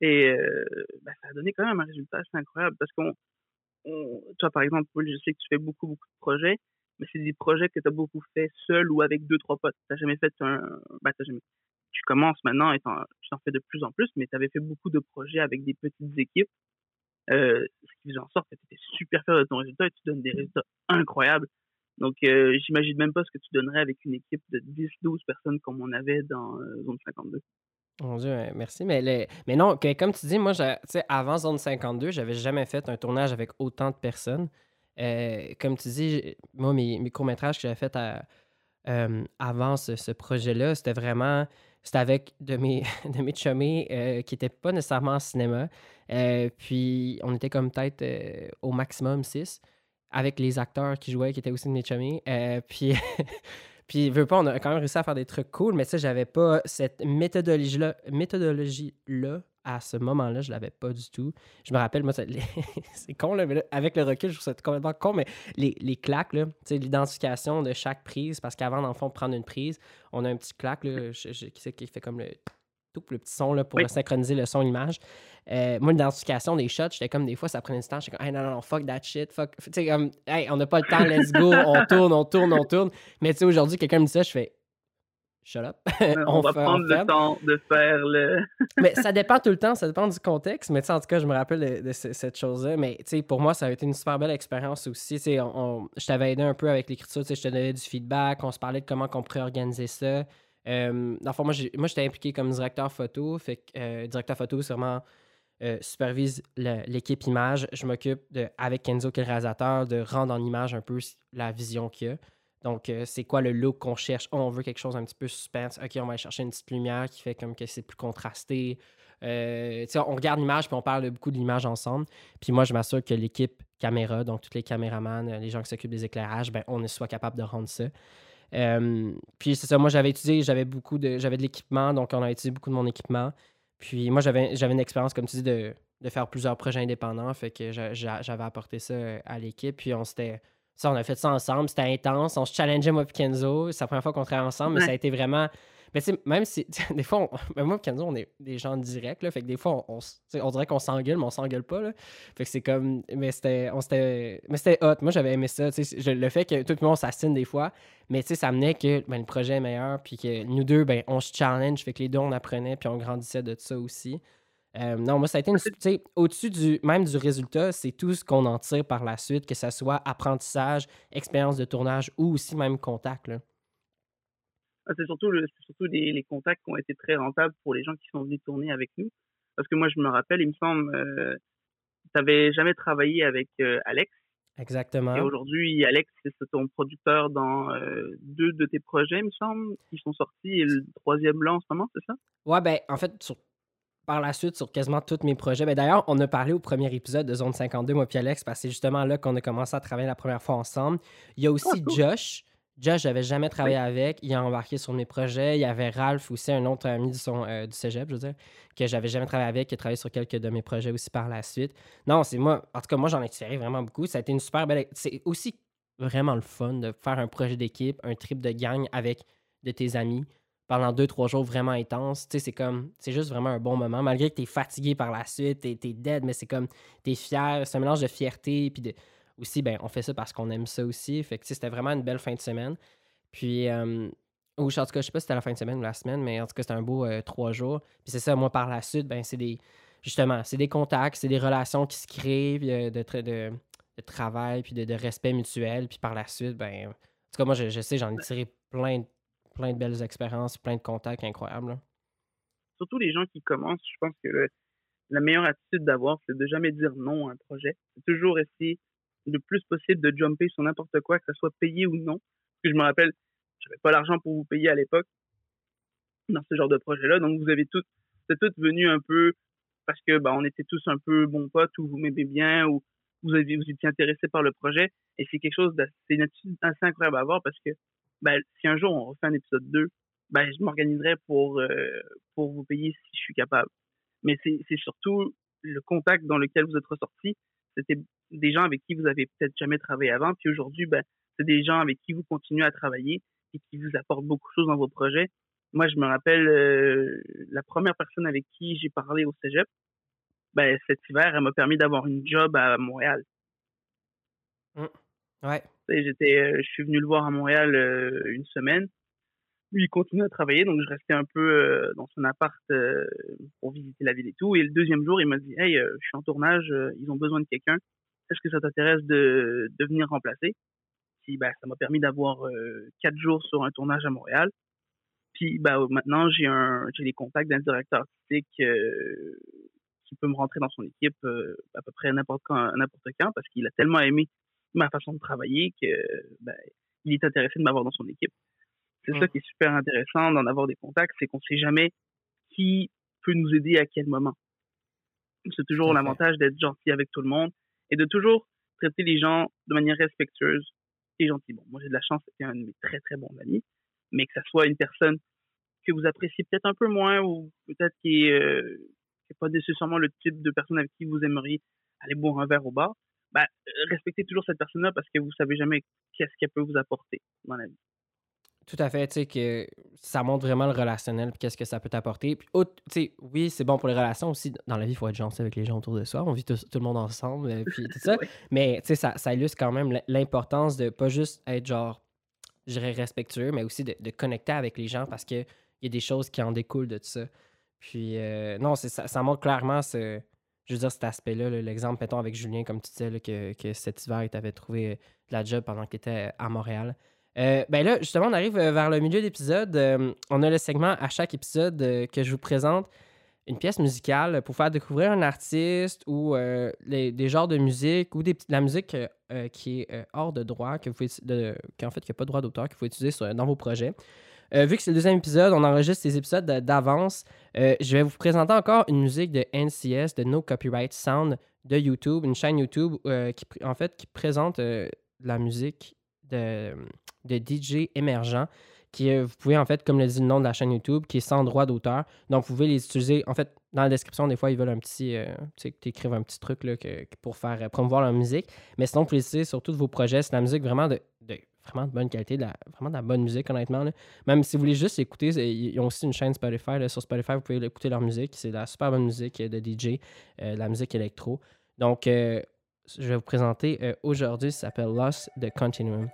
Et euh, ben, ça a donné quand même un résultat assez incroyable parce qu'on, on- toi, par exemple, Paul, je sais que tu fais beaucoup, beaucoup de projets, mais c'est des projets que tu as beaucoup fait seul ou avec deux, trois potes. Tu jamais fait un. Ben, t'as jamais... Tu commences maintenant et tu t'en fais de plus en plus, mais tu avais fait beaucoup de projets avec des petites équipes. Euh, ce qui faisait en sorte que tu étais super fier de ton résultat et tu donnes des résultats incroyables. Donc, euh, j'imagine même pas ce que tu donnerais avec une équipe de 10-12 personnes comme on avait dans euh, Zone 52. Mon Dieu, ouais, merci. Mais, mais non, comme tu dis, moi, avant Zone 52, j'avais jamais fait un tournage avec autant de personnes. Euh, comme tu dis, moi, mes, courts-métrages que j'avais fait à- avant ce projet-là, c'était vraiment. C'était avec de mes, de mes euh, qui n'étaient pas nécessairement en cinéma. Euh, puis, on était comme peut-être euh, au maximum six, avec les acteurs qui jouaient, qui étaient aussi de mes chummés. Euh, puis. Puis, veux pas, on a quand même réussi à faire des trucs cool, mais sais, j'avais pas cette méthodologie-là méthodologie-là à ce moment-là, je l'avais pas du tout. Je me rappelle, moi, c'est con, là, mais là, avec le recul, je trouve ça complètement con, mais les, les claques, l'identification de chaque prise, parce qu'avant, dans le fond, de prendre une prise, on a un petit claque, là, je- je- qui, c'est qui fait comme le tout le petit son là, pour Oui. synchroniser le son-image. Euh, moi, l'identification des shots, j'étais comme des fois, ça prenait du temps. J'étais comme, hey, non, non, non, fuck that shit, fuck. Tu sais, comme, hey, on n'a pas le temps, let's go, on tourne, on tourne, on tourne. Mais tu sais, aujourd'hui, quelqu'un me dit ça, je fais, shut up. on, va prendre le temps de faire le. mais ça dépend tout le temps, ça dépend du contexte. Mais tu sais, en tout cas, je me rappelle de, de ce- cette chose-là. Mais tu sais, pour moi, ça a été une super belle expérience aussi. Tu sais, on- on- je t'avais aidé un peu avec l'écriture, tu sais, je te donnais du feedback, on se parlait de comment on pourrait organiser ça. Euh, dans le fond, moi, j'étais impliqué comme directeur photo. Fait que euh, directeur photo, c'est vraiment euh, supervise l'équipe image. Je m'occupe avec Kenzo, qui est le réalisateur, de rendre en image un peu la vision qu'il y a. Donc, euh, c'est quoi le look qu'on cherche? Oh, on veut quelque chose un petit peu suspense. OK, on va aller chercher une petite lumière qui fait comme que c'est plus contrasté. Euh, on regarde l'image puis on parle beaucoup de l'image ensemble. Puis moi, je m'assure que l'équipe caméra, donc tous les caméramans, euh, les gens qui s'occupent des éclairages, ben, on soit capable de rendre ça. Puis c'est ça, moi j'avais étudié, j'avais beaucoup de j'avais de l'équipement, donc on a utilisé beaucoup de mon équipement. Puis moi j'avais une expérience, comme tu dis, de, de faire plusieurs projets indépendants, fait que j'a- j'a- j'avais apporté ça à l'équipe. Puis on s'était ça, on a fait ça ensemble, c'était intense, on se challengeait moi et Kenzo, c'est la première fois qu'on travaille ensemble, mais ça a été vraiment mais tu sais, même si, des fois, on- ben moi et Kenzo, on est des gens directs, là, fait que des fois, on, dirait qu'on s'engueule, mais on s'engueule pas, là. Fait que c'est comme, mais c'était, on s'était, mais c'était hot. Moi, j'avais aimé ça, tu sais, le fait que tout le monde s'assine des fois, mais tu sais, ça amenait que ben, le projet est meilleur, puis que nous deux, ben, on se challenge, fait que les deux, on apprenait, puis on grandissait de ça aussi. Euh, non, moi, ça a été une. Tu sais, au-dessus du, même du résultat, c'est tout ce qu'on en tire par la suite, que ce soit apprentissage, expérience de tournage ou aussi même contact, là. Ah, c'est surtout, le, surtout les, les contacts qui ont été très rentables pour les gens qui sont venus tourner avec nous. Parce que moi, je me rappelle, il me semble, euh, tu n'avais jamais travaillé avec euh, Alex. Exactement. Et aujourd'hui, Alex, c'est ton producteur dans euh, deux de tes projets, il me semble, qui sont sortis. Et le troisième là en ce moment, c'est ça? Ouais, ben, en fait, sur- par la suite, sur quasiment tous mes projets. Ben, D'ailleurs, on a parlé au premier épisode de Zone 52, moi puis Alex, parce que c'est justement là qu'on a commencé à travailler la première fois ensemble. Il y a aussi cool. Josh. Josh, j'avais jamais travaillé avec. Il a embarqué sur mes projets. Il y avait Ralph aussi, un autre ami du, son, euh, du cégep, je veux dire, que j'avais jamais travaillé avec, qui a travaillé sur quelques de mes projets aussi par la suite. Non, c'est moi. En tout cas, moi, j'en ai tiré vraiment beaucoup. Ça a été une super belle. C'est aussi vraiment le fun de faire un projet d'équipe, un trip de gang avec de tes amis pendant deux, trois jours vraiment intenses. Tu sais, c'est comme, c'est juste vraiment un bon moment. Malgré que tu es fatigué par la suite, tu es, dead, mais c'est comme, tu es fier. C'est un mélange de fierté. Puis de, aussi, ben, on fait ça parce qu'on aime ça aussi. Fait que, tu sais, c'était vraiment une belle fin de semaine. Puis, euh, ou, en tout cas, je sais pas si c'était la fin de semaine ou la semaine, mais en tout cas, c'était un beau euh, trois jours. Puis c'est ça, moi, par la suite, ben, c'est des, justement, c'est des contacts, c'est des relations qui se créent, euh, de, tra- de, de travail, puis de, de respect mutuel. Puis par la suite, ben, en tout cas, moi, je, je sais, j'en ai tiré plein, plein de belles expériences, plein de contacts incroyables. Surtout les gens qui commencent, je pense que la meilleure attitude d'avoir, c'est de jamais dire non à un projet. C'est toujours essayer le plus possible de jumper sur n'importe quoi, que ce soit payé ou non. Parce que je me rappelle, j'avais pas l'argent pour vous payer à l'époque dans ce genre de projet-là. Donc vous avez toutes, c'est toutes venu un peu parce que bah, on était tous un peu bons potes ou vous m'aimez bien ou vous étiez intéressé par le projet. Et c'est quelque chose d'assez assez incroyable à avoir parce que bah, si un jour on refait un épisode 2, bah, je m'organiserai pour, euh, pour vous payer si je suis capable. Mais c'est surtout le contact dans lequel vous êtes ressorti. C'était des gens avec qui vous avez peut-être jamais travaillé avant. Puis aujourd'hui, ben, c'est des gens avec qui vous continuez à travailler et qui vous apportent beaucoup de choses dans vos projets. Moi, je me rappelle euh, la première personne avec qui j'ai parlé au cégep. Ben, cet hiver, elle m'a permis d'avoir une job à Montréal. Mmh. Ouais. J'étais, euh, je suis venu le voir à Montréal euh, une semaine. Lui, il continue à travailler, donc je restais un peu dans son appart pour visiter la ville et tout. Et le deuxième jour, il m'a dit, hey, je suis en tournage, ils ont besoin de quelqu'un. Est-ce que ça t'intéresse de, venir remplacer? Puis, bah, ça m'a permis d'avoir quatre jours sur un tournage à Montréal. Puis bah, maintenant, j'ai un j'ai les contacts d'un directeur artistique euh, qui peut me rentrer dans son équipe euh, à peu près n'importe quand, n'importe quand parce qu'il a tellement aimé ma façon de travailler que ben, il est intéressé de m'avoir dans son équipe. C'est ça mmh. qui est super intéressant d'en avoir des contacts, c'est qu'on sait jamais qui peut nous aider à quel moment. C'est toujours l'avantage d'être gentil avec tout le monde et de toujours traiter les gens de manière respectueuse et gentille. Bon, moi j'ai de la chance, c'était un de mes très très bons amis mais que ça soit une personne que vous appréciez peut-être un peu moins ou peut-être qui n'est euh, pas nécessairement le type de personne avec qui vous aimeriez aller boire un verre au bar, bah, respectez toujours cette personne-là parce que vous savez jamais qu'est-ce qu'elle peut vous apporter dans la vie. Tout à fait, tu sais, que ça montre vraiment le relationnel, qu'est-ce que ça peut t'apporter. Puis, tu sais, oui, c'est bon pour les relations aussi. Dans la vie, il faut être gentil avec les gens autour de soi. On vit tout, le monde ensemble, euh, puis tout ça. Mais, tu sais, ça, ça illustre quand même l'importance de pas juste être genre je dirais respectueux, mais aussi de, connecter avec les gens parce qu'il y a des choses qui en découlent de tout ça. Puis, euh, non, ça, ça montre clairement ce, je veux dire, cet aspect-là. L'exemple, mettons, avec Julien, comme tu disais, que, que, cet hiver, il t'avait trouvé de la job pendant qu'il était à Montréal. Euh, ben là, justement, on arrive vers le milieu d'épisode. Euh, on a le segment à chaque épisode que je vous présente une pièce musicale pour faire découvrir un artiste ou des genres de musique ou des, la musique euh, qui est euh, hors de droit, que vous pouvez, fait, qu'il n'y a pas de droit d'auteur, qu'il faut utiliser dans vos projets. Euh, vu que c'est le deuxième épisode, on enregistre ces épisodes d'avance. je vais vous présenter encore une musique de NCS, de No Copyright Sound, de YouTube, une chaîne YouTube qui, en fait, qui présente la musique de, de DJ émergents qui vous pouvez en fait, comme le dit le nom de la chaîne YouTube, qui est sans droit d'auteur. Donc, vous pouvez les utiliser. En fait, dans la description, des fois, ils veulent un petit, euh, tu sais, que écrives un petit truc là, pour faire euh, promouvoir leur musique. Mais sinon, vous pouvez l'utiliser sur tous vos projets. C'est la musique vraiment de, vraiment de bonne qualité, vraiment de la bonne musique, honnêtement. Même si vous voulez juste écouter, ils ont aussi une chaîne Spotify. sur Spotify, vous pouvez écouter leur musique. C'est de la super bonne musique de DJ, euh, de la musique électro. Donc, je vais vous présenter aujourd'hui, ça s'appelle Lost de Continuum.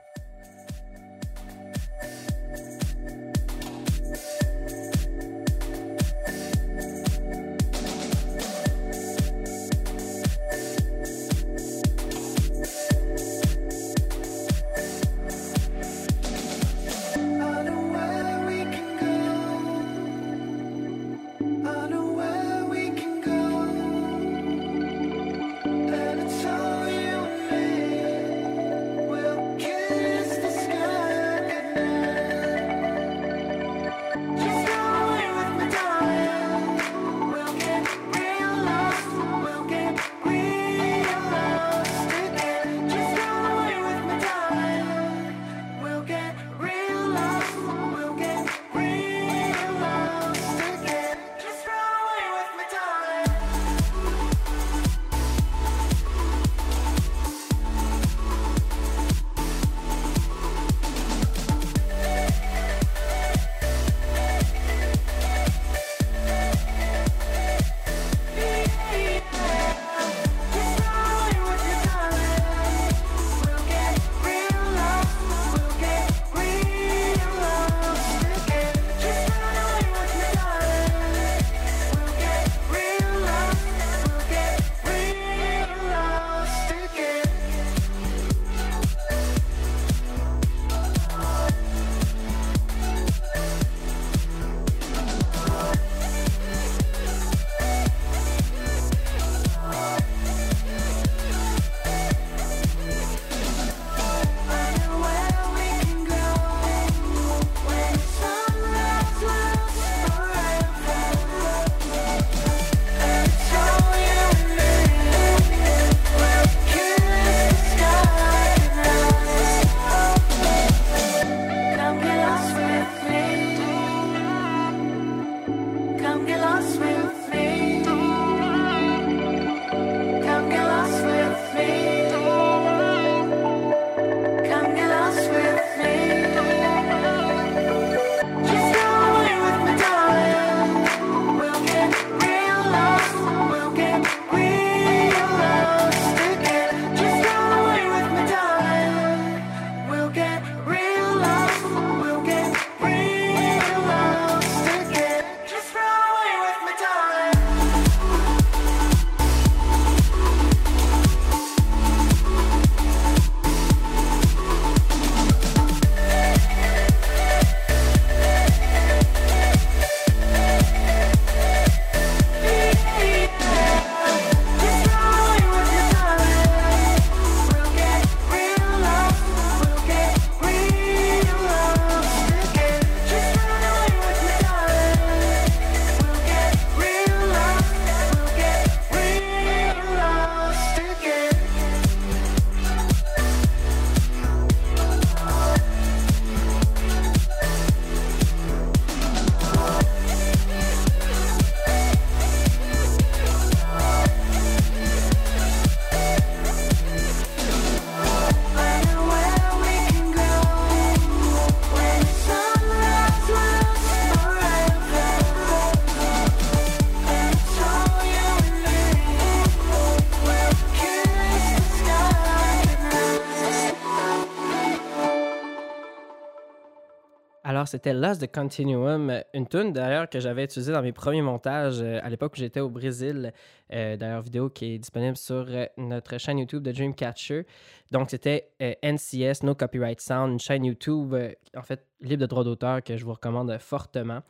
C'était Lost the Continuum, une tune d'ailleurs que j'avais utilisée dans mes premiers montages euh, à l'époque où j'étais au Brésil. Euh, d'ailleurs, vidéo qui est disponible sur euh, notre chaîne YouTube de Dreamcatcher. Donc, c'était NCS, No Copyright Sound, une chaîne YouTube, en fait, libre de droit d'auteur que je vous recommande fortement.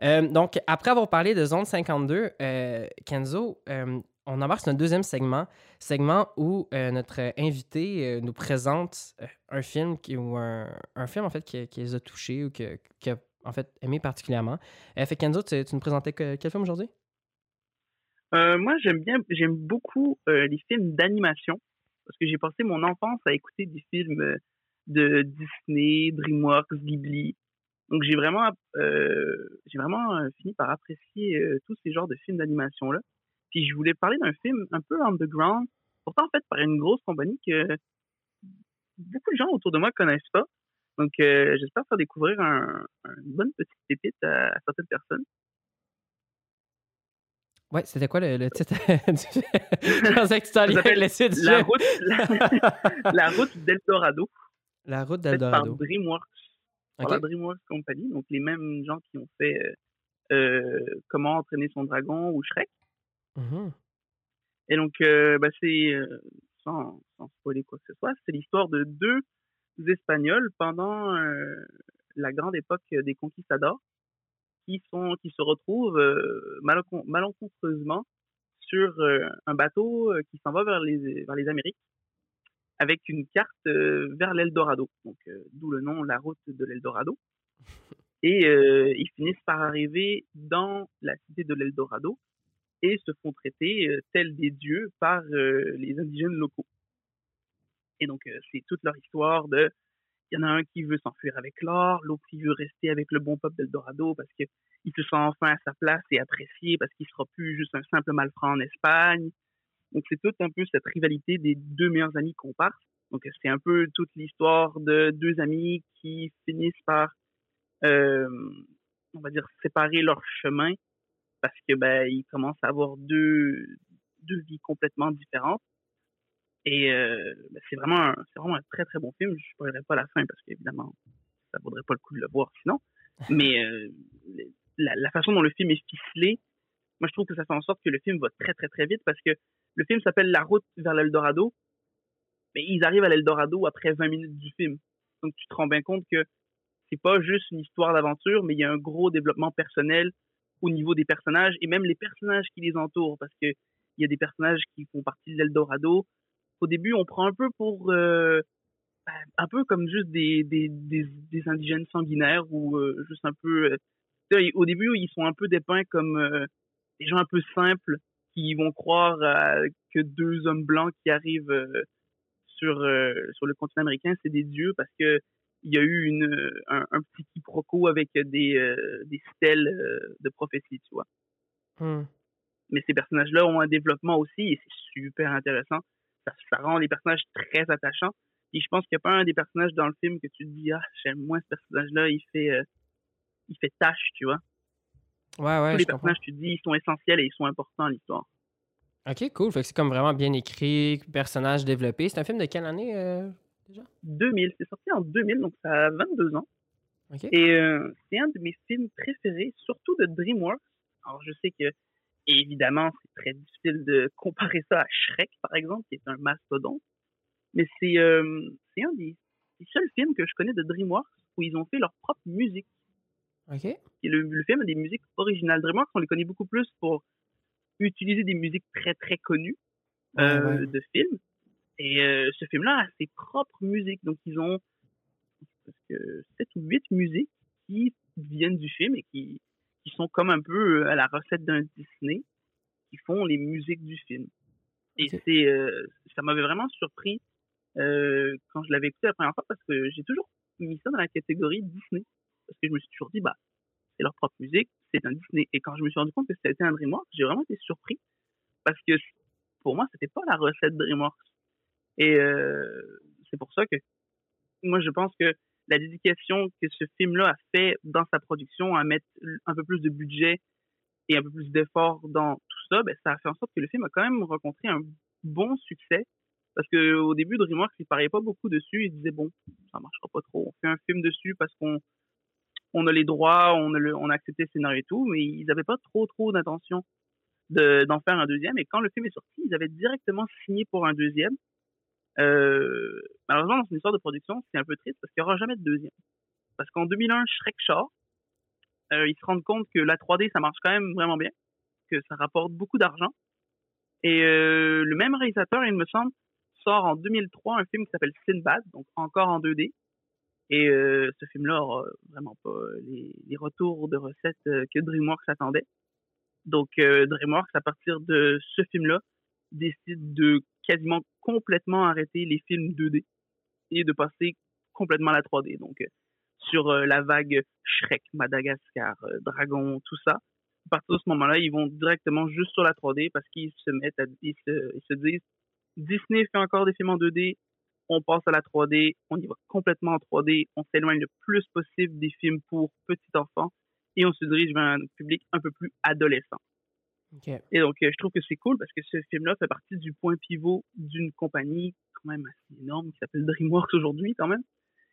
donc, après avoir parlé de Zone 52, Kenzo, on embarque sur notre deuxième segment, segment où euh, notre invité euh, nous présente euh, un film qui, ou un, film en fait qui, les a touchés ou qui, a en fait aimé particulièrement. fait Kenzo, tu, nous présentais quel film aujourd'hui? moi, j'aime beaucoup les films d'animation parce que j'ai passé mon enfance à écouter des films de Disney, DreamWorks, Ghibli. Donc j'ai vraiment, j'ai vraiment fini par apprécier tous ces genres de films d'animation là. Puis je voulais parler d'un film un peu underground, pourtant en fait par une grosse compagnie que beaucoup de gens autour de moi connaissent pas. Donc euh, j'espère faire découvrir un, une bonne petite pépite à, certaines personnes. Ouais, c'était quoi le, titre? Je pensais que tu le la route, la, route d'Eldorado. La route d'Eldorado. Par DreamWorks. la DreamWorks Company, donc les mêmes gens qui ont fait euh, euh, Comment entraîner son dragon ou Shrek. Mmh Et donc, euh, bah, c'est, euh, sans, sans spoiler quoi que ce soit, c'est l'histoire de deux Espagnols pendant euh, la grande époque des conquistadors qui, sont, qui se retrouvent malencontreusement sur un bateau qui s'en va vers les, vers les Amériques avec une carte vers l'Eldorado. Donc, d'où le nom, la route de l'Eldorado. Et ils finissent par arriver dans la cité de l'Eldorado, et se font traiter euh, tels des dieux par euh, les indigènes locaux. Et donc, euh, c'est toute leur histoire de il y en a un qui veut s'enfuir avec l'or, l'autre qui veut rester avec le bon peuple d'Eldorado parce qu'il se sent enfin à sa place et apprécié parce qu'il sera plus juste un simple malfrat en Espagne. Donc c'est toute un peu cette rivalité des deux meilleurs amis part. Donc c'est un peu toute l'histoire de deux amis qui finissent par, euh, on va dire, séparer leurs chemins parce que ben ils commencent à avoir deux deux vies complètement différentes. Et euh, ben, c'est vraiment un, c'est vraiment un très très bon film. Je ne spoilerai pas la fin parce qu'évidemment ça vaudrait pas le coup de le voir sinon. Mais euh, la, la, façon dont le film est ficelé, moi je trouve que ça fait en sorte que le film va très très très vite parce que le film s'appelle La route vers l'Eldorado, mais ils arrivent à l'Eldorado après 20 minutes du film. Donc tu te rends bien compte que c'est pas juste une histoire d'aventure, mais il y a un gros développement personnel, au niveau des personnages et même les personnages qui les entourent parce que il y a des personnages qui font partie de l'Eldorado. Au début, on prend un peu pour euh, ben, un peu comme juste des, des, des, indigènes sanguinaires ou euh, juste un peu euh, au début, ils sont un peu dépeints comme des gens un peu simples qui vont croire que deux hommes blancs qui arrivent sur sur le continent américain, c'est des dieux parce que il y a eu une, un, un petit quiproquo avec des, euh, des stèles euh, de prophétie, tu vois. Hmm. Mais ces personnages-là ont un développement aussi et c'est super intéressant. Ça, ça, rend les personnages très attachants. Et je pense qu'il n'y a pas un des personnages dans le film que tu te dis, ah, j'aime moins ce personnage-là, il fait, euh, il fait tâche, tu vois. Ouais, ouais. Tous les personnages, tu te dis, ils sont essentiels et ils sont importants à l'histoire. Ok, cool. Fait que c'est comme vraiment bien écrit, personnage développé. C'est un film de quelle année 2000. C'est sorti en 2000, donc ça a 22 ans. Et euh, c'est un de mes films préférés, surtout de DreamWorks. Alors je sais que, évidemment, c'est très difficile de comparer ça à Shrek, par exemple, qui est un mastodonte. Mais c'est euh, un des, seuls films que je connais de DreamWorks où ils ont fait leur propre musique. Ok. Et le, le film a des musiques originales. DreamWorks, on les connaît beaucoup plus pour utiliser des musiques très très connues euh, de films. Et euh, ce film-là a ses propres musiques. Donc, ils ont que 7 ou 8 musiques qui viennent du film et qui, qui sont comme un peu euh, à la recette d'un Disney, qui font les musiques du film. Et c'est, euh, ça m'avait vraiment surpris euh, quand je l'avais écouté la première fois parce que j'ai toujours mis ça dans la catégorie Disney. Parce que je me suis toujours dit, bah, c'est leur propre musique, c'est un Disney. Et quand je me suis rendu compte que c'était un DreamWorks, j'ai vraiment été surpris parce que pour moi, c'était pas la recette DreamWorks. Et euh, c'est pour ça que moi, je pense que la dédication que ce film-là a fait dans sa production, à mettre un peu plus de budget et un peu plus d'effort dans tout ça, ben, ça a fait en sorte que le film a quand même rencontré un bon succès. Parce que au début, DreamWorks, il parlait pas beaucoup dessus. Il disait bon, ça marchera pas trop. On fait un film dessus parce qu'on on a les droits, on a, le, on a accepté le scénario et tout, mais ils n'avaient pas trop, trop d'intention d'en faire un deuxième. Et quand le film est sorti, ils avaient directement signé pour un deuxième. Euh, malheureusement, dans une histoire de production, c'est un peu triste parce qu'il n'y aura jamais de deuxième. Parce qu'en 2001, Shrek Shaw, euh, ils se rendent compte que la 3D, ça marche quand même vraiment bien, que ça rapporte beaucoup d'argent. Et euh, le même réalisateur, il me semble, sort en 2003 un film qui s'appelle Sinbad, donc encore en 2D. Et euh, ce film-là aura vraiment pas les, retours de recettes que DreamWorks attendait. Donc euh, DreamWorks, à partir de ce film-là, décide de quasiment complètement arrêter les films 2D et de passer complètement à la 3D. Donc sur la vague Shrek, Madagascar, Dragon, tout ça. À partir de ce moment-là, ils vont directement juste sur la 3D parce qu'ils se mettent à, se disent Disney fait encore des films en 2D, on passe à la 3D, on y va complètement en 3D, on s'éloigne le plus possible des films pour petits enfants et on se dirige vers un public un peu plus adolescent. Et donc, euh, je trouve que c'est cool parce que ce film-là fait partie du point pivot d'une compagnie quand même assez énorme qui s'appelle DreamWorks aujourd'hui, quand même.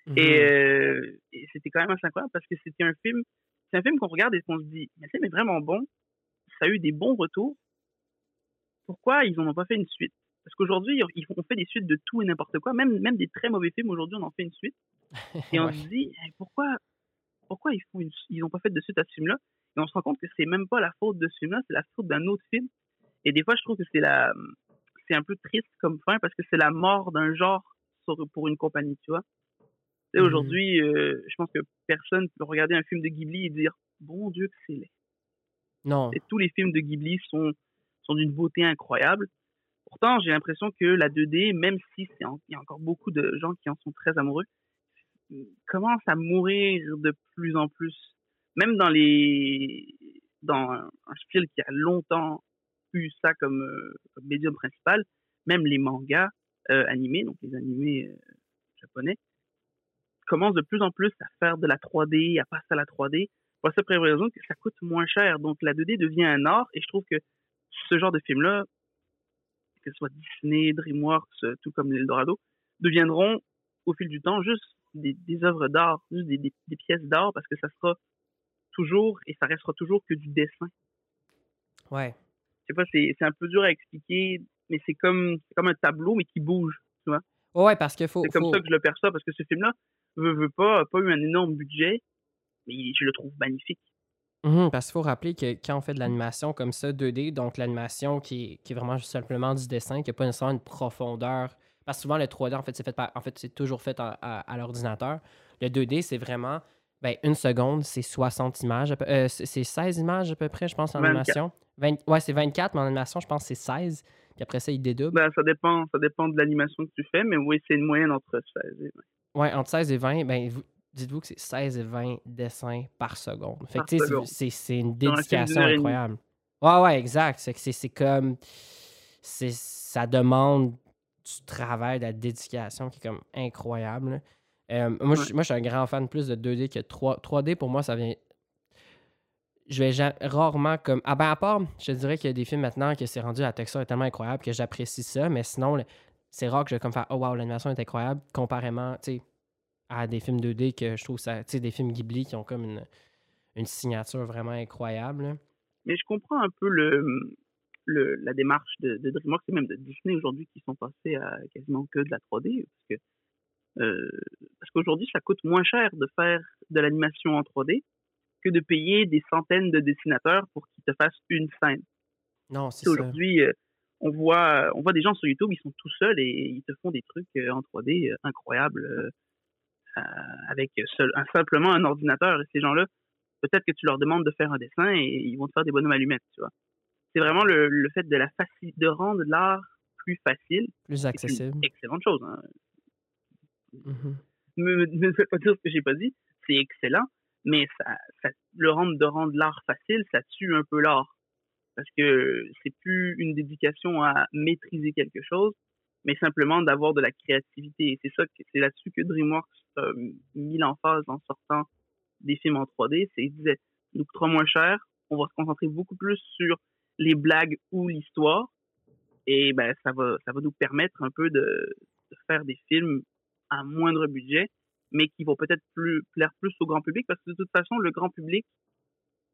Mhm. Euh, et, c'était quand même assez incroyable parce que c'était un film, c'est un film qu'on regarde et qu'on se dit, mais c'est vraiment bon, ça a eu des bons retours. Pourquoi ils n'en ont pas fait une suite? Parce qu'aujourd'hui, on fait des suites de tout et n'importe quoi, même, même des très mauvais films. Aujourd'hui, on en fait une suite. Et on se dit, pourquoi, pourquoi ils font ils n'ont pas fait de suite à ce film-là? Et on se rend compte que c'est même pas la faute de ce film-là, c'est la faute d'un autre film. Et des fois, je trouve que c'est la, c'est un peu triste comme fin parce que c'est la mort d'un genre pour une compagnie, tu vois. Et mmh aujourd'hui, euh, je pense que personne peut regarder un film de Ghibli et dire, bon Dieu que c'est laid. Non. Et tous les films de Ghibli sont, sont d'une beauté incroyable. Pourtant, j'ai l'impression que la 2D, même si il y a encore beaucoup de gens qui en sont très amoureux, commence à mourir de plus en plus. Même dans les dans un style qui a longtemps eu ça comme, euh, médium principal, même les mangas euh, animés, donc les animés euh, japonais, commencent de plus en plus à faire de la 3D, à passer à la 3D, pour cette raison que ça coûte moins cher. Donc la 2D devient un art, et je trouve que ce genre de film-là que ce soit Disney, DreamWorks, tout comme l'Eldorado, deviendront au fil du temps juste des, œuvres d'art, juste des, pièces d'art, parce que ça sera toujours et ça restera toujours que du dessin. Ouais. Je sais pas, c'est un peu dur à expliquer, mais c'est comme, comme un tableau, mais qui bouge, tu vois. Ouais, parce qu'il faut. C'est comme ça que je le perçois, parce que ce film-là veut, veut pas, a pas eu un énorme budget, mais je le trouve magnifique. Mmh parce qu'il faut rappeler que quand on fait de l'animation comme ça, 2D, donc l'animation qui est, qui est vraiment simplement du dessin, qui n'a pas nécessairement une profondeur. Parce que souvent, le 3D, en fait, c'est fait en fait, c'est toujours fait à, l'ordinateur. Le 2D, c'est vraiment ben, une seconde, c'est 60 images. Euh, c'est 16 images à peu près, je pense, en animation. ouais, c'est 24, mais en animation, je pense que c'est 16. Puis après ça, il dédouble. Ben, ça, dépend, ça dépend de l'animation que tu fais, mais oui, c'est une moyenne entre 16 et 20. Ouais, entre 16 et 20, ben, dites-vous que c'est 16 et 20 dessins par seconde. Fait que c'est une dédication incroyable. Ouais, ouais, exact. C'est comme. Ça demande du travail, de la dédication qui est comme incroyable. Euh, moi, je, moi, je suis un grand fan plus de 2D que 3, 3D. Pour moi, ça vient. Je vais rarement comme. Ah ben, à part, je dirais qu'il y a des films maintenant que c'est rendu la texture est tellement incroyable que j'apprécie ça, mais sinon, c'est rare que je vais comme faire Oh wow, l'animation est incroyable, comparément, tu sais, à des films 2D que je trouve ça, tu sais, des films Ghibli qui ont comme une, une signature vraiment incroyable. Mais je comprends un peu le, le la démarche de, de DreamWorks et même de Disney aujourd'hui qui sont passés à quasiment que de la 3D parce que parce qu'aujourd'hui ça coûte moins cher de faire de l'animation en 3D que de payer des centaines de dessinateurs pour qu'ils te fassent une scène. Non, c'est ça. Aujourd'hui, euh, on voit, on voit des gens sur YouTube, ils sont tout seuls et ils te font des trucs euh, en 3D incroyables. Euh, avec un, simplement un ordinateur. Et ces gens-là, peut-être que tu leur demandes de faire un dessin et ils vont te faire des bonhommes allumettes, tu vois. C'est vraiment le, fait de la de rendre l'art plus facile. Plus accessible. excellente chose. Hein. Ne me, faites pas dire ce que j'ai pas dit. C'est excellent, mais ça, le rendre de rendre l'art facile, ça tue un peu l'art parce que c'est plus une dédication à maîtriser quelque chose, mais simplement d'avoir de la créativité. Et c'est ça, c'est là-dessus que DreamWorks a mis l'emphase en sortant des films en 3D. C'est, ils disaient, nous coûtera moins cher, on va se concentrer beaucoup plus sur les blagues ou l'histoire. Et ben, ça va, ça va nous permettre un peu de faire des films à moindre budget, mais qui vont peut-être plus plaire plus au grand public parce que de toute façon, le grand public,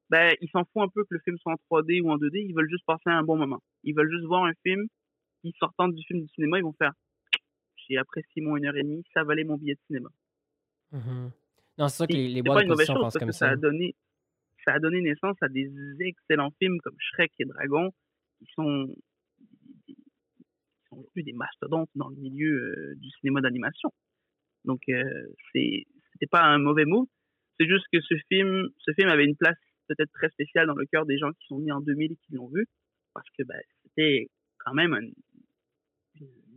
ben, il s'en fout un peu que le film soit en 3D ou en 2D, ils veulent juste passer un bon moment. Ils veulent juste voir un film qui, sortant du film du cinéma, ils vont faire j'ai apprécié mon une heure et demie, ça valait mon billet de cinéma. Mm-hmm. Non, c'est ça que les, les boîtes de production pensent comme ça. Ça a, donné, ça a donné naissance à des excellents films comme Shrek et Dragon, qui sont, qui sont aujourd'hui des mastodontes dans le milieu euh, du cinéma d'animation. Donc, euh, c'était pas un mauvais mot. C'est juste que ce film, ce film avait une place peut-être très spéciale dans le cœur des gens qui sont nés en 2000 et qui l'ont vu, parce que ben, c'était quand même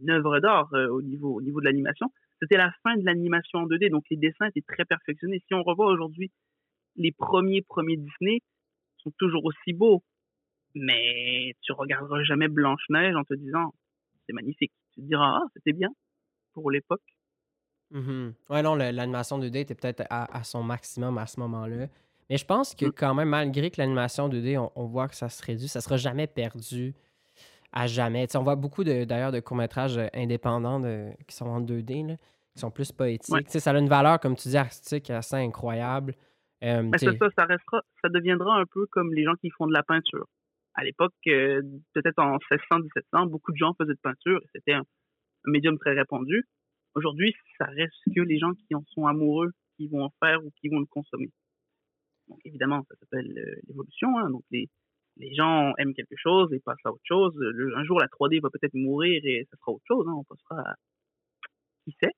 une œuvre d'art euh, au niveau au niveau de l'animation. C'était la fin de l'animation en 2D, donc les dessins étaient très perfectionnés. Si on revoit aujourd'hui les premiers premiers Disney, sont toujours aussi beaux, mais tu regarderas jamais Blanche Neige en te disant c'est magnifique. Tu te diras ah c'était bien pour l'époque. Mm Ouais non l'animation 2D était peut-être à, son maximum à ce moment-là. Mais je pense que mm. quand même, malgré que l'animation 2D, on, voit que ça se réduit, ça sera jamais perdu à jamais. on voit beaucoup d'ailleurs de, courts-métrages euh, indépendants qui sont en 2D, qui sont plus poétiques. Ça a une valeur, comme tu dis, artistique assez incroyable. Euh, ça, ça, restera, ça deviendra un peu comme les gens qui font de la peinture. À l'époque, euh, peut-être en 1600-1700, beaucoup de gens faisaient de peinture c'était un, médium très répandu. Aujourd'hui, ça reste que les gens qui en sont amoureux qui vont en faire ou qui vont le consommer. Donc évidemment, ça s'appelle l'évolution. Hein. donc les, les gens aiment quelque chose et passent à autre chose. un jour, la 3D va peut-être mourir et ça sera autre chose. Hein, on passera à... Qui sait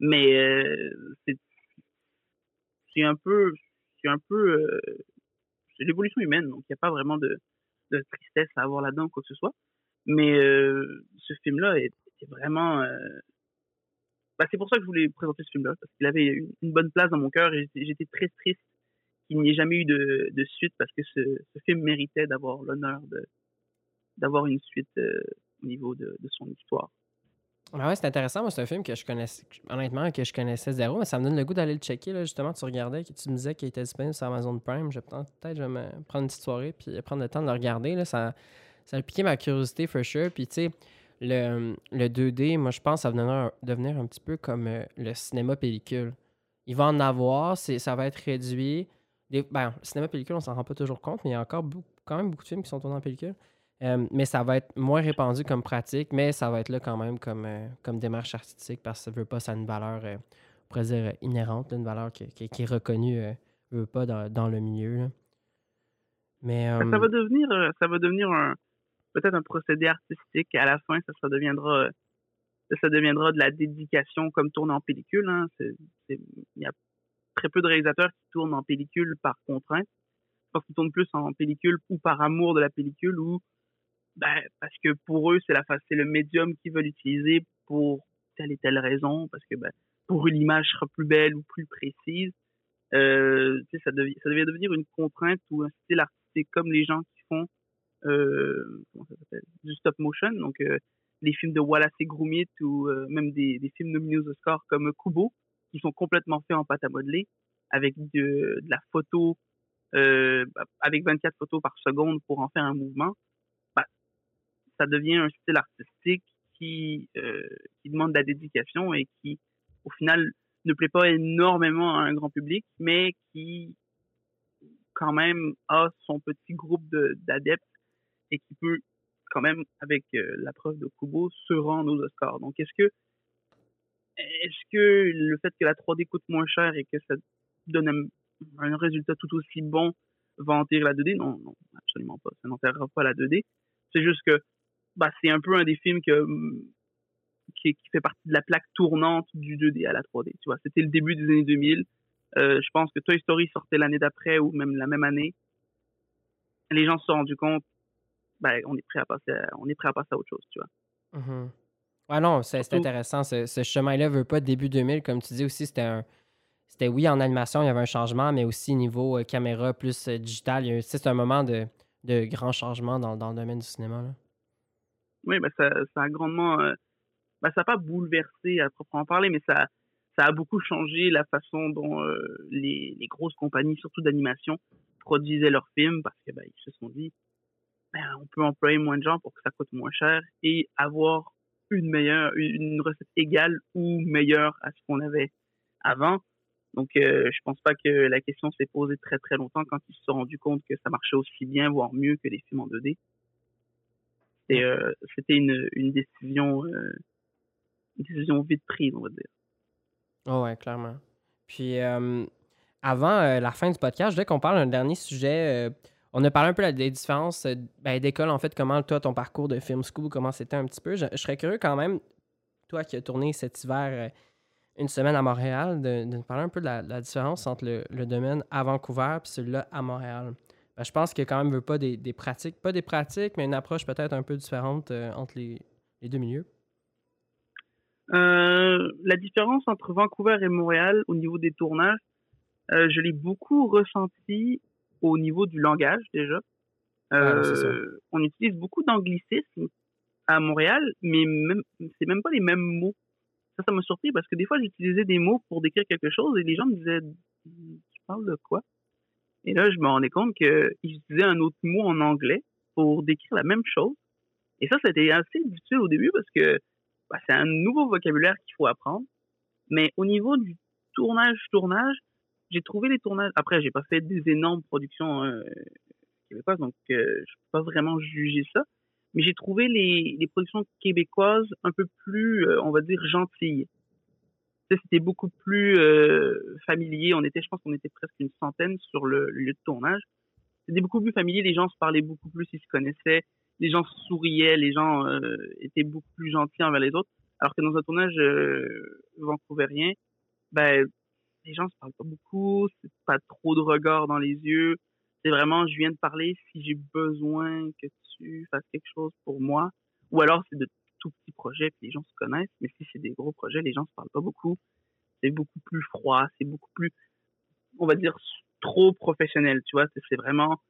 Mais euh, c'est un peu... C'est un peu... Euh, c'est l'évolution humaine, donc il n'y a pas vraiment de, tristesse à avoir là-dedans, quoi que ce soit. Mais euh, ce film-là était vraiment... Bah, c'est pour ça que je voulais présenter ce film-là, parce qu'il avait une, bonne place dans mon cœur et j'étais très triste qu'il n'y ait jamais eu de, de suite parce que ce, film méritait d'avoir l'honneur d'avoir une suite euh, au niveau de, de, son histoire. Ah ouais, c'est intéressant. Moi, c'est un film que je connaissais, honnêtement, que je connaissais zéro, mais ça me donne le goût d'aller le checker. Là, justement, tu regardais, tu me disais qu'il était disponible sur Amazon Prime. Je peut-être je vais me prendre une petite soirée puis prendre le temps de le regarder. Là. Ça, ça a piqué ma curiosité, for sure. Puis, tu sais, le, le 2D, moi, je pense que ça va devenir, un petit peu comme euh, le cinéma pellicule. Il va en avoir, ça va être réduit. Ben, le cinéma pellicule, on s'en rend pas toujours compte, mais il y a encore quand même beaucoup de films qui sont tournés en pellicule. Euh, mais ça va être moins répandu comme pratique, mais ça va être là quand même comme, euh, comme démarche artistique parce que ça veut pas, ça a une valeur, euh, on pourrait dire, inhérente, une valeur qui, qui, est reconnue, veut pas, dans, dans, le milieu. Mais, ça va devenir, ça va devenir peut-être un procédé artistique. À la fin, ça, ça deviendra ça deviendra de la dédication comme tourner en pellicule. Hein. Il y a très peu de réalisateurs qui tournent en pellicule par contrainte. Je pense qu'ils tournent plus en pellicule ou par amour de la pellicule ou ben, parce que pour eux, c'est la c'est le médium qu'ils veulent utiliser pour telle et telle raison, parce que ben, pour eux, l'image sera plus belle ou plus précise. Euh, ça, devient, ça devient devenir une contrainte ou un style artistique comme les gens qui font euh, du stop motion, donc euh, les films de Wallace et Gromit ou euh, même des, films nominés aux Oscars comme Kubo, qui sont complètement faits en pâte à modeler, avec de, la photo, euh, avec 24 photos par seconde pour en faire un mouvement, bah, ça devient un style artistique qui, euh, qui demande de la dédication et qui, au final, ne plaît pas énormément à un grand public, mais qui, quand même, a son petit groupe d'adeptes et qui peut, quand même, avec euh, la preuve de Kubo, se rendre aux Oscars. Donc, est-ce que est-ce que le fait que la 3D coûte moins cher et que ça donne un, résultat tout aussi bon va enterrer la 2D Non, non, absolument pas. Ça n'enterrera pas la 2D. C'est juste que bah, c'est un peu un des films qui, qui, fait partie de la plaque tournante du 2D à la 3D. Tu vois, c'était le début des années 2000. Euh, je pense que Toy Story sortait l'année d'après ou même la même année. Les gens se sont rendus compte, bah, on est prêt à passer, à, on est prêt à passer à autre chose, tu vois. Mm-hmm. Ouais, non, c'est intéressant. Ce, ce chemin-là veut pas début 2000, comme tu dis aussi, c'était un. C'était oui, en animation, il y avait un changement, mais aussi niveau euh, caméra plus euh, digital. C'est un moment de, de grand changement dans, dans, le domaine du cinéma. Là. Oui, ben ça, ça a grandement. Euh, ben ça n'a pas bouleversé à proprement parler, mais ça, ça a beaucoup changé la façon dont les, les, grosses compagnies, surtout d'animation, produisaient leurs films parce que ben, ils se sont dit ben, on peut employer moins de gens pour que ça coûte moins cher et avoir une meilleure, une recette égale ou meilleure à ce qu'on avait avant. Donc, euh, je pense pas que la question s'est posée très très longtemps quand ils se sont rendus compte que ça marchait aussi bien, voire mieux que les films en 2D. Euh, c'était une, une décision, euh, décision vite prise, on va dire. Oh ouais, clairement. Puis, avant la fin du podcast, je voulais qu'on parle d'un dernier sujet. On a parlé un peu des différences ben, d'école, en fait, comment toi, ton parcours de film school, comment c'était un petit peu. Je, serais curieux quand même, toi qui as tourné cet hiver une semaine à Montréal, de, nous parler un peu de la, différence entre le, domaine à Vancouver et celui-là à Montréal. Ben, je pense qu'il y a quand même pas des, pratiques, pas des pratiques, mais une approche peut-être un peu différente euh, entre les, deux milieux. Euh, la différence entre Vancouver et Montréal au niveau des tournages, euh, je l'ai beaucoup ressenti au niveau du langage déjà. Ah, on utilise beaucoup d'anglicisme à Montréal, mais même c'est même pas les mêmes mots ça, ça m'a surpris parce que des fois, j'utilisais des mots pour décrire quelque chose et les gens me disaient Tu parles de quoi? Et là, je me rendais compte qu'ils utilisaient un autre mot en anglais pour décrire la même chose. Et ça, c'était assez difficile au début parce que bah, c'est un nouveau vocabulaire qu'il faut apprendre. Mais au niveau du tournage, tournage, j'ai trouvé les tournages. Après, j'ai pas fait des énormes productions euh, québécoises, donc euh, je peux pas vraiment juger ça mais j'ai trouvé les, les, productions québécoises un peu plus, euh, on va dire, gentilles. C'était beaucoup plus euh, familier. On était, je pense qu'on était presque une centaine sur le, lieu de tournage. C'était beaucoup plus familier. Les gens se parlaient beaucoup plus, ils se connaissaient. Les gens souriaient, les gens euh, étaient beaucoup plus gentils envers les autres. Alors que dans un tournage euh, vancouvérien, ben, les gens se parlent pas beaucoup, c'est pas trop de regard dans les yeux. C'est vraiment, je viens de parler si j'ai besoin que tu fasses quelque chose pour moi. Ou alors, c'est de tout petits projets, puis les gens se connaissent. Mais si c'est des gros projets, les gens se parlent pas beaucoup. C'est beaucoup plus froid, c'est beaucoup plus, on va dire, trop professionnel, tu vois. C'est vraiment,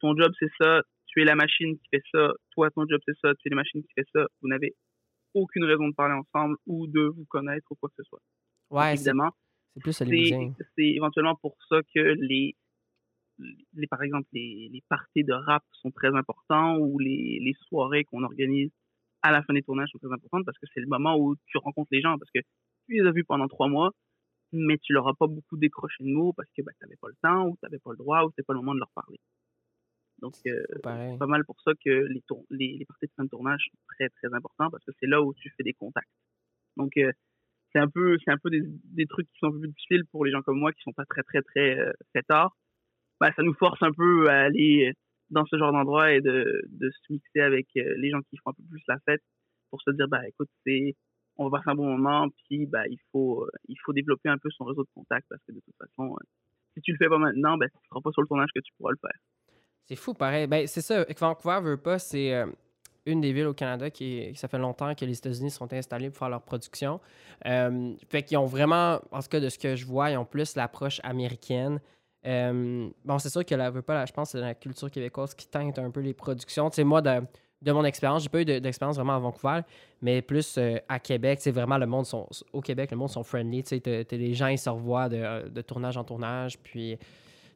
ton job, c'est ça, tu es la machine qui fait ça, toi, ton job, c'est ça, tu es la machine qui fait ça. Vous n'avez aucune raison de parler ensemble ou de vous connaître ou quoi que ce soit. Ouais, évidemment. C'est plus C'est éventuellement pour ça que les les, par exemple, les, les parties de rap sont très importants ou les, les soirées qu'on organise à la fin des tournages sont très importantes parce que c'est le moment où tu rencontres les gens parce que tu les as vus pendant trois mois, mais tu leur as pas beaucoup décroché de mots parce que bah, tu n'avais pas le temps ou tu n'avais pas le droit ou c'était pas le moment de leur parler. Donc, euh, c'est pas mal pour ça que les, les, les, parties de fin de tournage sont très, très importantes parce que c'est là où tu fais des contacts. Donc, euh, c'est un peu, c'est un peu des, des, trucs qui sont un peu plus difficiles pour les gens comme moi qui sont pas très, très, très euh, tard bah, ça nous force un peu à aller dans ce genre d'endroit et de, de se mixer avec euh, les gens qui font un peu plus la fête pour se dire, bah, écoute, c'est, on va passer un bon moment, puis, bah, il faut, euh, il faut développer un peu son réseau de contacts parce que de toute façon, si tu le fais pas maintenant, ben, ce sera pas sur le tournage que tu pourras le faire. C'est fou, pareil. Ben, c'est ça. Vancouver veut pas, c'est une des villes au Canada qui, ça fait longtemps que les États-Unis sont installés pour faire leur production. fait qu'ils ont vraiment, en tout cas de ce que je vois, ils ont plus l'approche américaine. Euh, bon, c'est sûr que la pas, je pense que c'est la culture québécoise qui teinte un peu les productions. Tu sais, moi, de, de mon expérience, j'ai pas eu d'expérience vraiment à Vancouver, mais plus euh, à Québec, c'est vraiment le monde sont, au Québec, le monde sont friendly. Tu sais, les gens, ils se revoient de, de, tournage en tournage, puis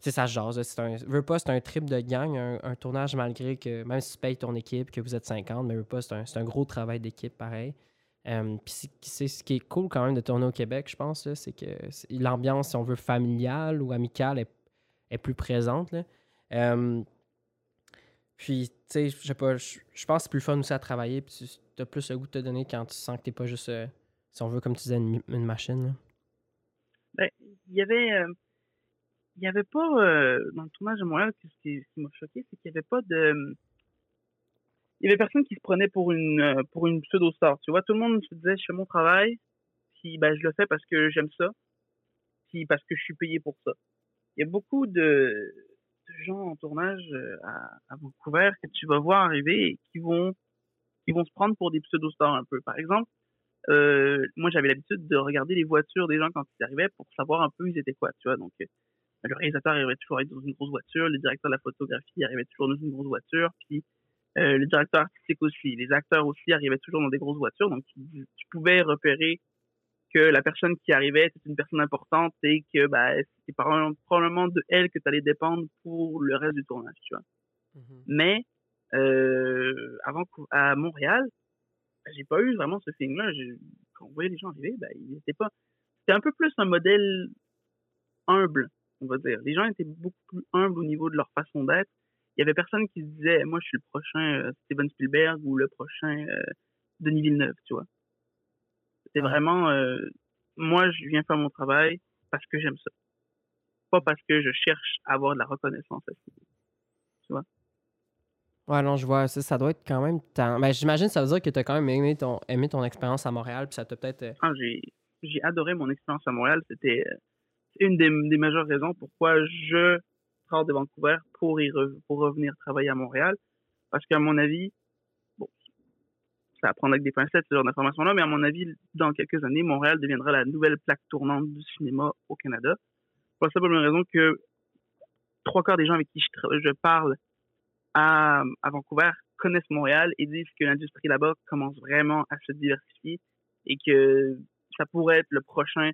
c'est ça jase. C'est un, veux pas, c'est un trip de gang, un, tournage malgré que, même si tu payes ton équipe, que vous êtes 50, mais veux pas, c'est un, un, gros travail d'équipe pareil. Euh, puis c'est ce qui est cool quand même de tourner au Québec, je pense, c'est que l'ambiance, si on veut, familiale ou amicale est est plus présente. Là. Euh, puis, tu sais, je sais pas, je pense que c'est plus fun aussi à travailler, puis tu as plus le goût de te donner quand tu sens que t'es pas juste, euh, si on veut, comme tu disais, une, machine. Ben, il y avait. Il y avait pas, dans le tournage de Montréal, ce qui, m'a choqué, c'est qu'il y avait pas de. Il y avait personne qui se prenait pour une, pour une pseudo-star. Tu vois, tout le monde se disait, je fais mon travail, puis ben, je le fais parce que j'aime ça, puis parce que je suis payé pour ça il y a beaucoup de, gens en tournage euh, à, Vancouver que tu vas voir arriver et qui vont, qui vont se prendre pour des pseudo-stars un peu. Par exemple, euh, moi j'avais l'habitude de regarder les voitures des gens quand ils arrivaient pour savoir un peu ils étaient quoi, tu vois. Donc euh, le réalisateur arrivait toujours dans une grosse voiture, le directeur de la photographie arrivait toujours dans une grosse voiture, puis le directeur artistique aussi, les acteurs aussi arrivaient toujours dans des grosses voitures, donc tu pouvais repérer que la personne qui arrivait était une personne importante et que bah, c'était probablement de elle que tu allais dépendre pour le reste du tournage, tu vois. Mm-hmm. Mais euh, avant à Montréal, j'ai pas eu vraiment ce feeling-là. Quand on voyait les gens arriver, bah, ils étaient pas c'était un peu plus un modèle humble, on va dire. Les gens étaient beaucoup plus humbles au niveau de leur façon d'être. Il y avait personne qui se disait, moi, je suis le prochain euh, Steven Spielberg ou le prochain euh, Denis Villeneuve, tu vois. C'était vraiment, euh, moi, je viens faire mon travail parce que j'aime ça. Pas parce que je cherche à avoir de la reconnaissance à ce niveau. Tu vois? Ouais, non, je vois. Ça, ça doit être quand même. Ben, J'imagine que ça veut dire que tu as quand même aimé ton, aimé ton expérience à Montréal, puis ça t'a peut-être. Ah, j'ai adoré mon expérience à Montréal. C'était une des, majeures raisons pourquoi je sors de Vancouver pour, y pour revenir travailler à Montréal. Parce qu'à mon avis, bon, ça va prendre avec des pincettes ce genre d'informations-là, mais à mon avis, dans quelques années, Montréal deviendra la nouvelle plaque tournante du cinéma au Canada. Pour la simple raison que trois quarts des gens avec qui je, je parle à, à Vancouver connaissent Montréal et disent que l'industrie là-bas commence vraiment à se diversifier et que ça pourrait être le prochain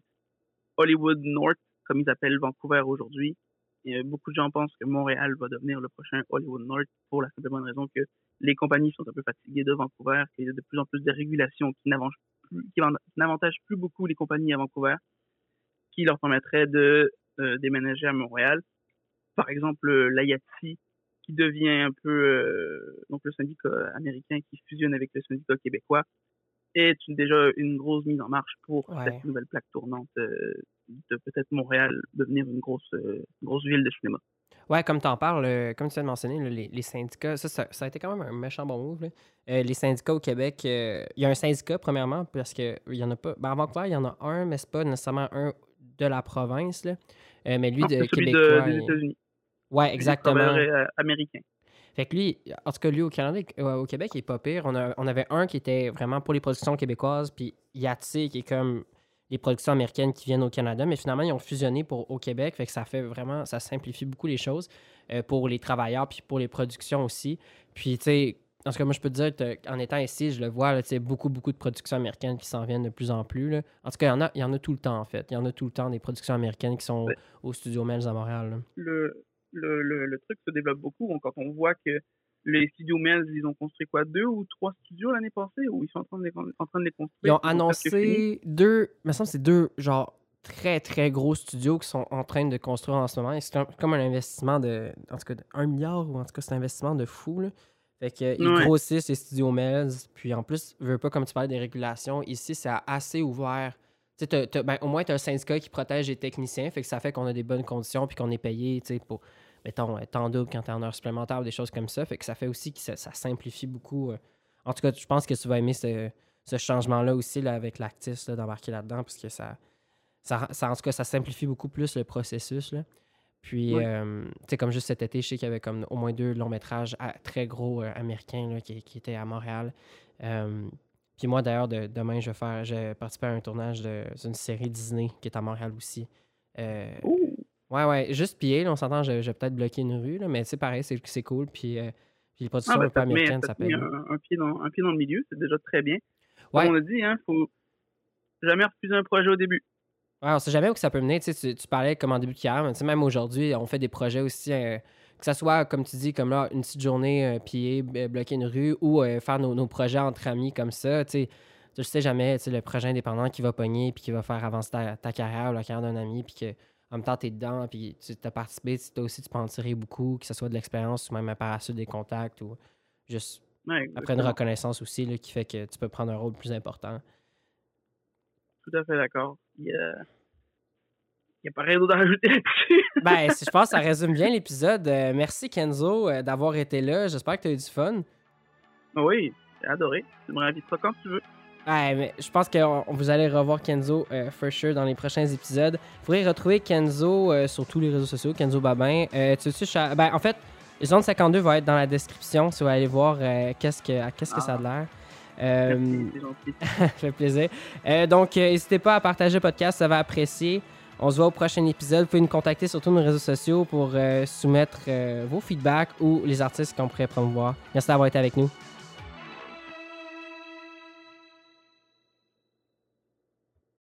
Hollywood North comme ils appellent Vancouver aujourd'hui. Et beaucoup de gens pensent que Montréal va devenir le prochain Hollywood North pour la simple bonne raison que les compagnies sont un peu fatiguées de Vancouver, qu'il y a de plus en plus de régulations qui n'avantagent plus beaucoup les compagnies à Vancouver, qui leur permettraient de euh, déménager à Montréal. Par exemple, l'AYATSI, qui devient un peu euh, donc le syndicat américain qui fusionne avec le syndicat québécois, est déjà une grosse mise en marche pour cette nouvelle plaque tournante euh, de peut-être Montréal devenir une grosse, euh, grosse ville de cinéma. Ouais, comme tu en parles, euh, comme tu viens de mentionner, les, les, syndicats, ça, ça, a été quand même un méchant bon move. les syndicats au Québec, il y a un syndicat, premièrement, parce qu'il y en a pas. Ben, à Vancouver, il y en a un, mais c'est pas nécessairement un de la province. Là. mais lui, de Québec. De, des États-Unis. Ouais, exactement. américain. Fait que lui, en tout cas, lui au Canada, au Québec, il est pas pire. On, a, on avait un qui était vraiment pour les productions québécoises, puis Yatsi qui est comme les productions américaines qui viennent au Canada, mais finalement, ils ont fusionné pour, au Québec, fait que ça fait vraiment, ça simplifie beaucoup les choses euh, pour les travailleurs, puis pour les productions aussi. Puis, tu sais, en tout cas, moi, je peux te dire, en étant ici, je le vois, tu sais, beaucoup, beaucoup de productions américaines qui s'en viennent de plus en plus. Là. En tout cas, il y, en a, il y en a tout le temps, en fait. Il y en a tout le temps des productions américaines qui sont au studio Melz à Montréal. Le, le, le, truc se développe beaucoup. Quand on voit que les studios Mills, ils ont construit quoi Deux ou trois studios l'année passée ou ils sont en train de les, en train de les construire? Ils ont annoncé deux, il me semble c'est deux, genre, très très gros studios qui sont en train de construire en ce moment. C'est comme un investissement de, en tout cas, un milliard ou en tout cas, c'est un investissement de fou. Là. Fait qu'ils grossissent les studios Mills. Puis en plus, je veux pas, comme tu parlais des régulations, ici, c'est assez ouvert. ben, au moins, tu as un syndicat qui protège les techniciens. Fait que ça fait qu'on a des bonnes conditions puis qu'on est payé pour mettons, euh, temps double quand tu es en heure supplémentaire ou des choses comme ça. Fait que ça fait aussi que ça, simplifie beaucoup. Euh. En tout cas, je pense que tu vas aimer ce, changement-là aussi là, avec l'Actis d'embarquer là-dedans parce que ça, ça, en tout cas, ça simplifie beaucoup plus le processus. Là. Puis, euh, tu sais, comme juste cet été, je sais qu'il y avait comme au moins deux longs métrages très gros américains qui, étaient à Montréal. puis moi, d'ailleurs, demain, je vais faire, j'ai participé à un tournage d'une série Disney qui est à Montréal aussi. Ouais, ouais. Juste pied, on s'entend, je, vais peut-être bloquer une rue, là, mais c'est pareil, c'est cool. Puis, euh, puis les productions ah, ben, un peu américaines, ça, paye. Un, pied dans, un pied dans le milieu, c'est déjà très bien. Comme on a dit, hein, faut jamais refuser un projet au début. Ouais, on sait jamais où ça peut mener. Tu, sais, tu, parlais comme en début de carrière, mais même aujourd'hui, on fait des projets aussi, euh, que ce soit, comme tu dis, comme là, une petite journée euh, pied, bloquer une rue ou euh, faire nos, nos, projets entre amis comme ça. Tu sais, tu sais jamais le projet indépendant qui va pogner puis qui va faire avancer ta, ta carrière ou la carrière d'un ami puis que en même temps, tu es dedans, puis tu as participé, toi aussi, tu peux en tirer beaucoup, que ce soit de l'expérience ou même suite des contacts ou juste après une reconnaissance aussi là, qui fait que tu peux prendre un rôle plus important. Tout à fait d'accord. Il y a, pas rien d'autre à rajouter là-dessus. ben, je pense que ça résume bien l'épisode. Euh, merci Kenzo euh, d'avoir été là. J'espère que tu as eu du fun. Oui, j'ai adoré. Tu me réinviteras quand tu veux. Ouais, mais je pense que vous allez revoir Kenzo euh, for sure dans les prochains épisodes. Vous pourrez retrouver Kenzo euh, sur tous les réseaux sociaux, Kenzo Babin. Euh, tu sais, ben, en fait, Zone 52 va être dans la description si vous allez voir qu'est-ce que, qu'est-ce que ça a l'air. Euh, ça fait plaisir. donc, n'hésitez pas à partager le podcast, ça va apprécier. On se voit au prochain épisode. Vous pouvez nous contacter sur tous nos réseaux sociaux pour soumettre vos feedbacks ou les artistes qu'on pourrait promouvoir. Merci d'avoir été avec nous.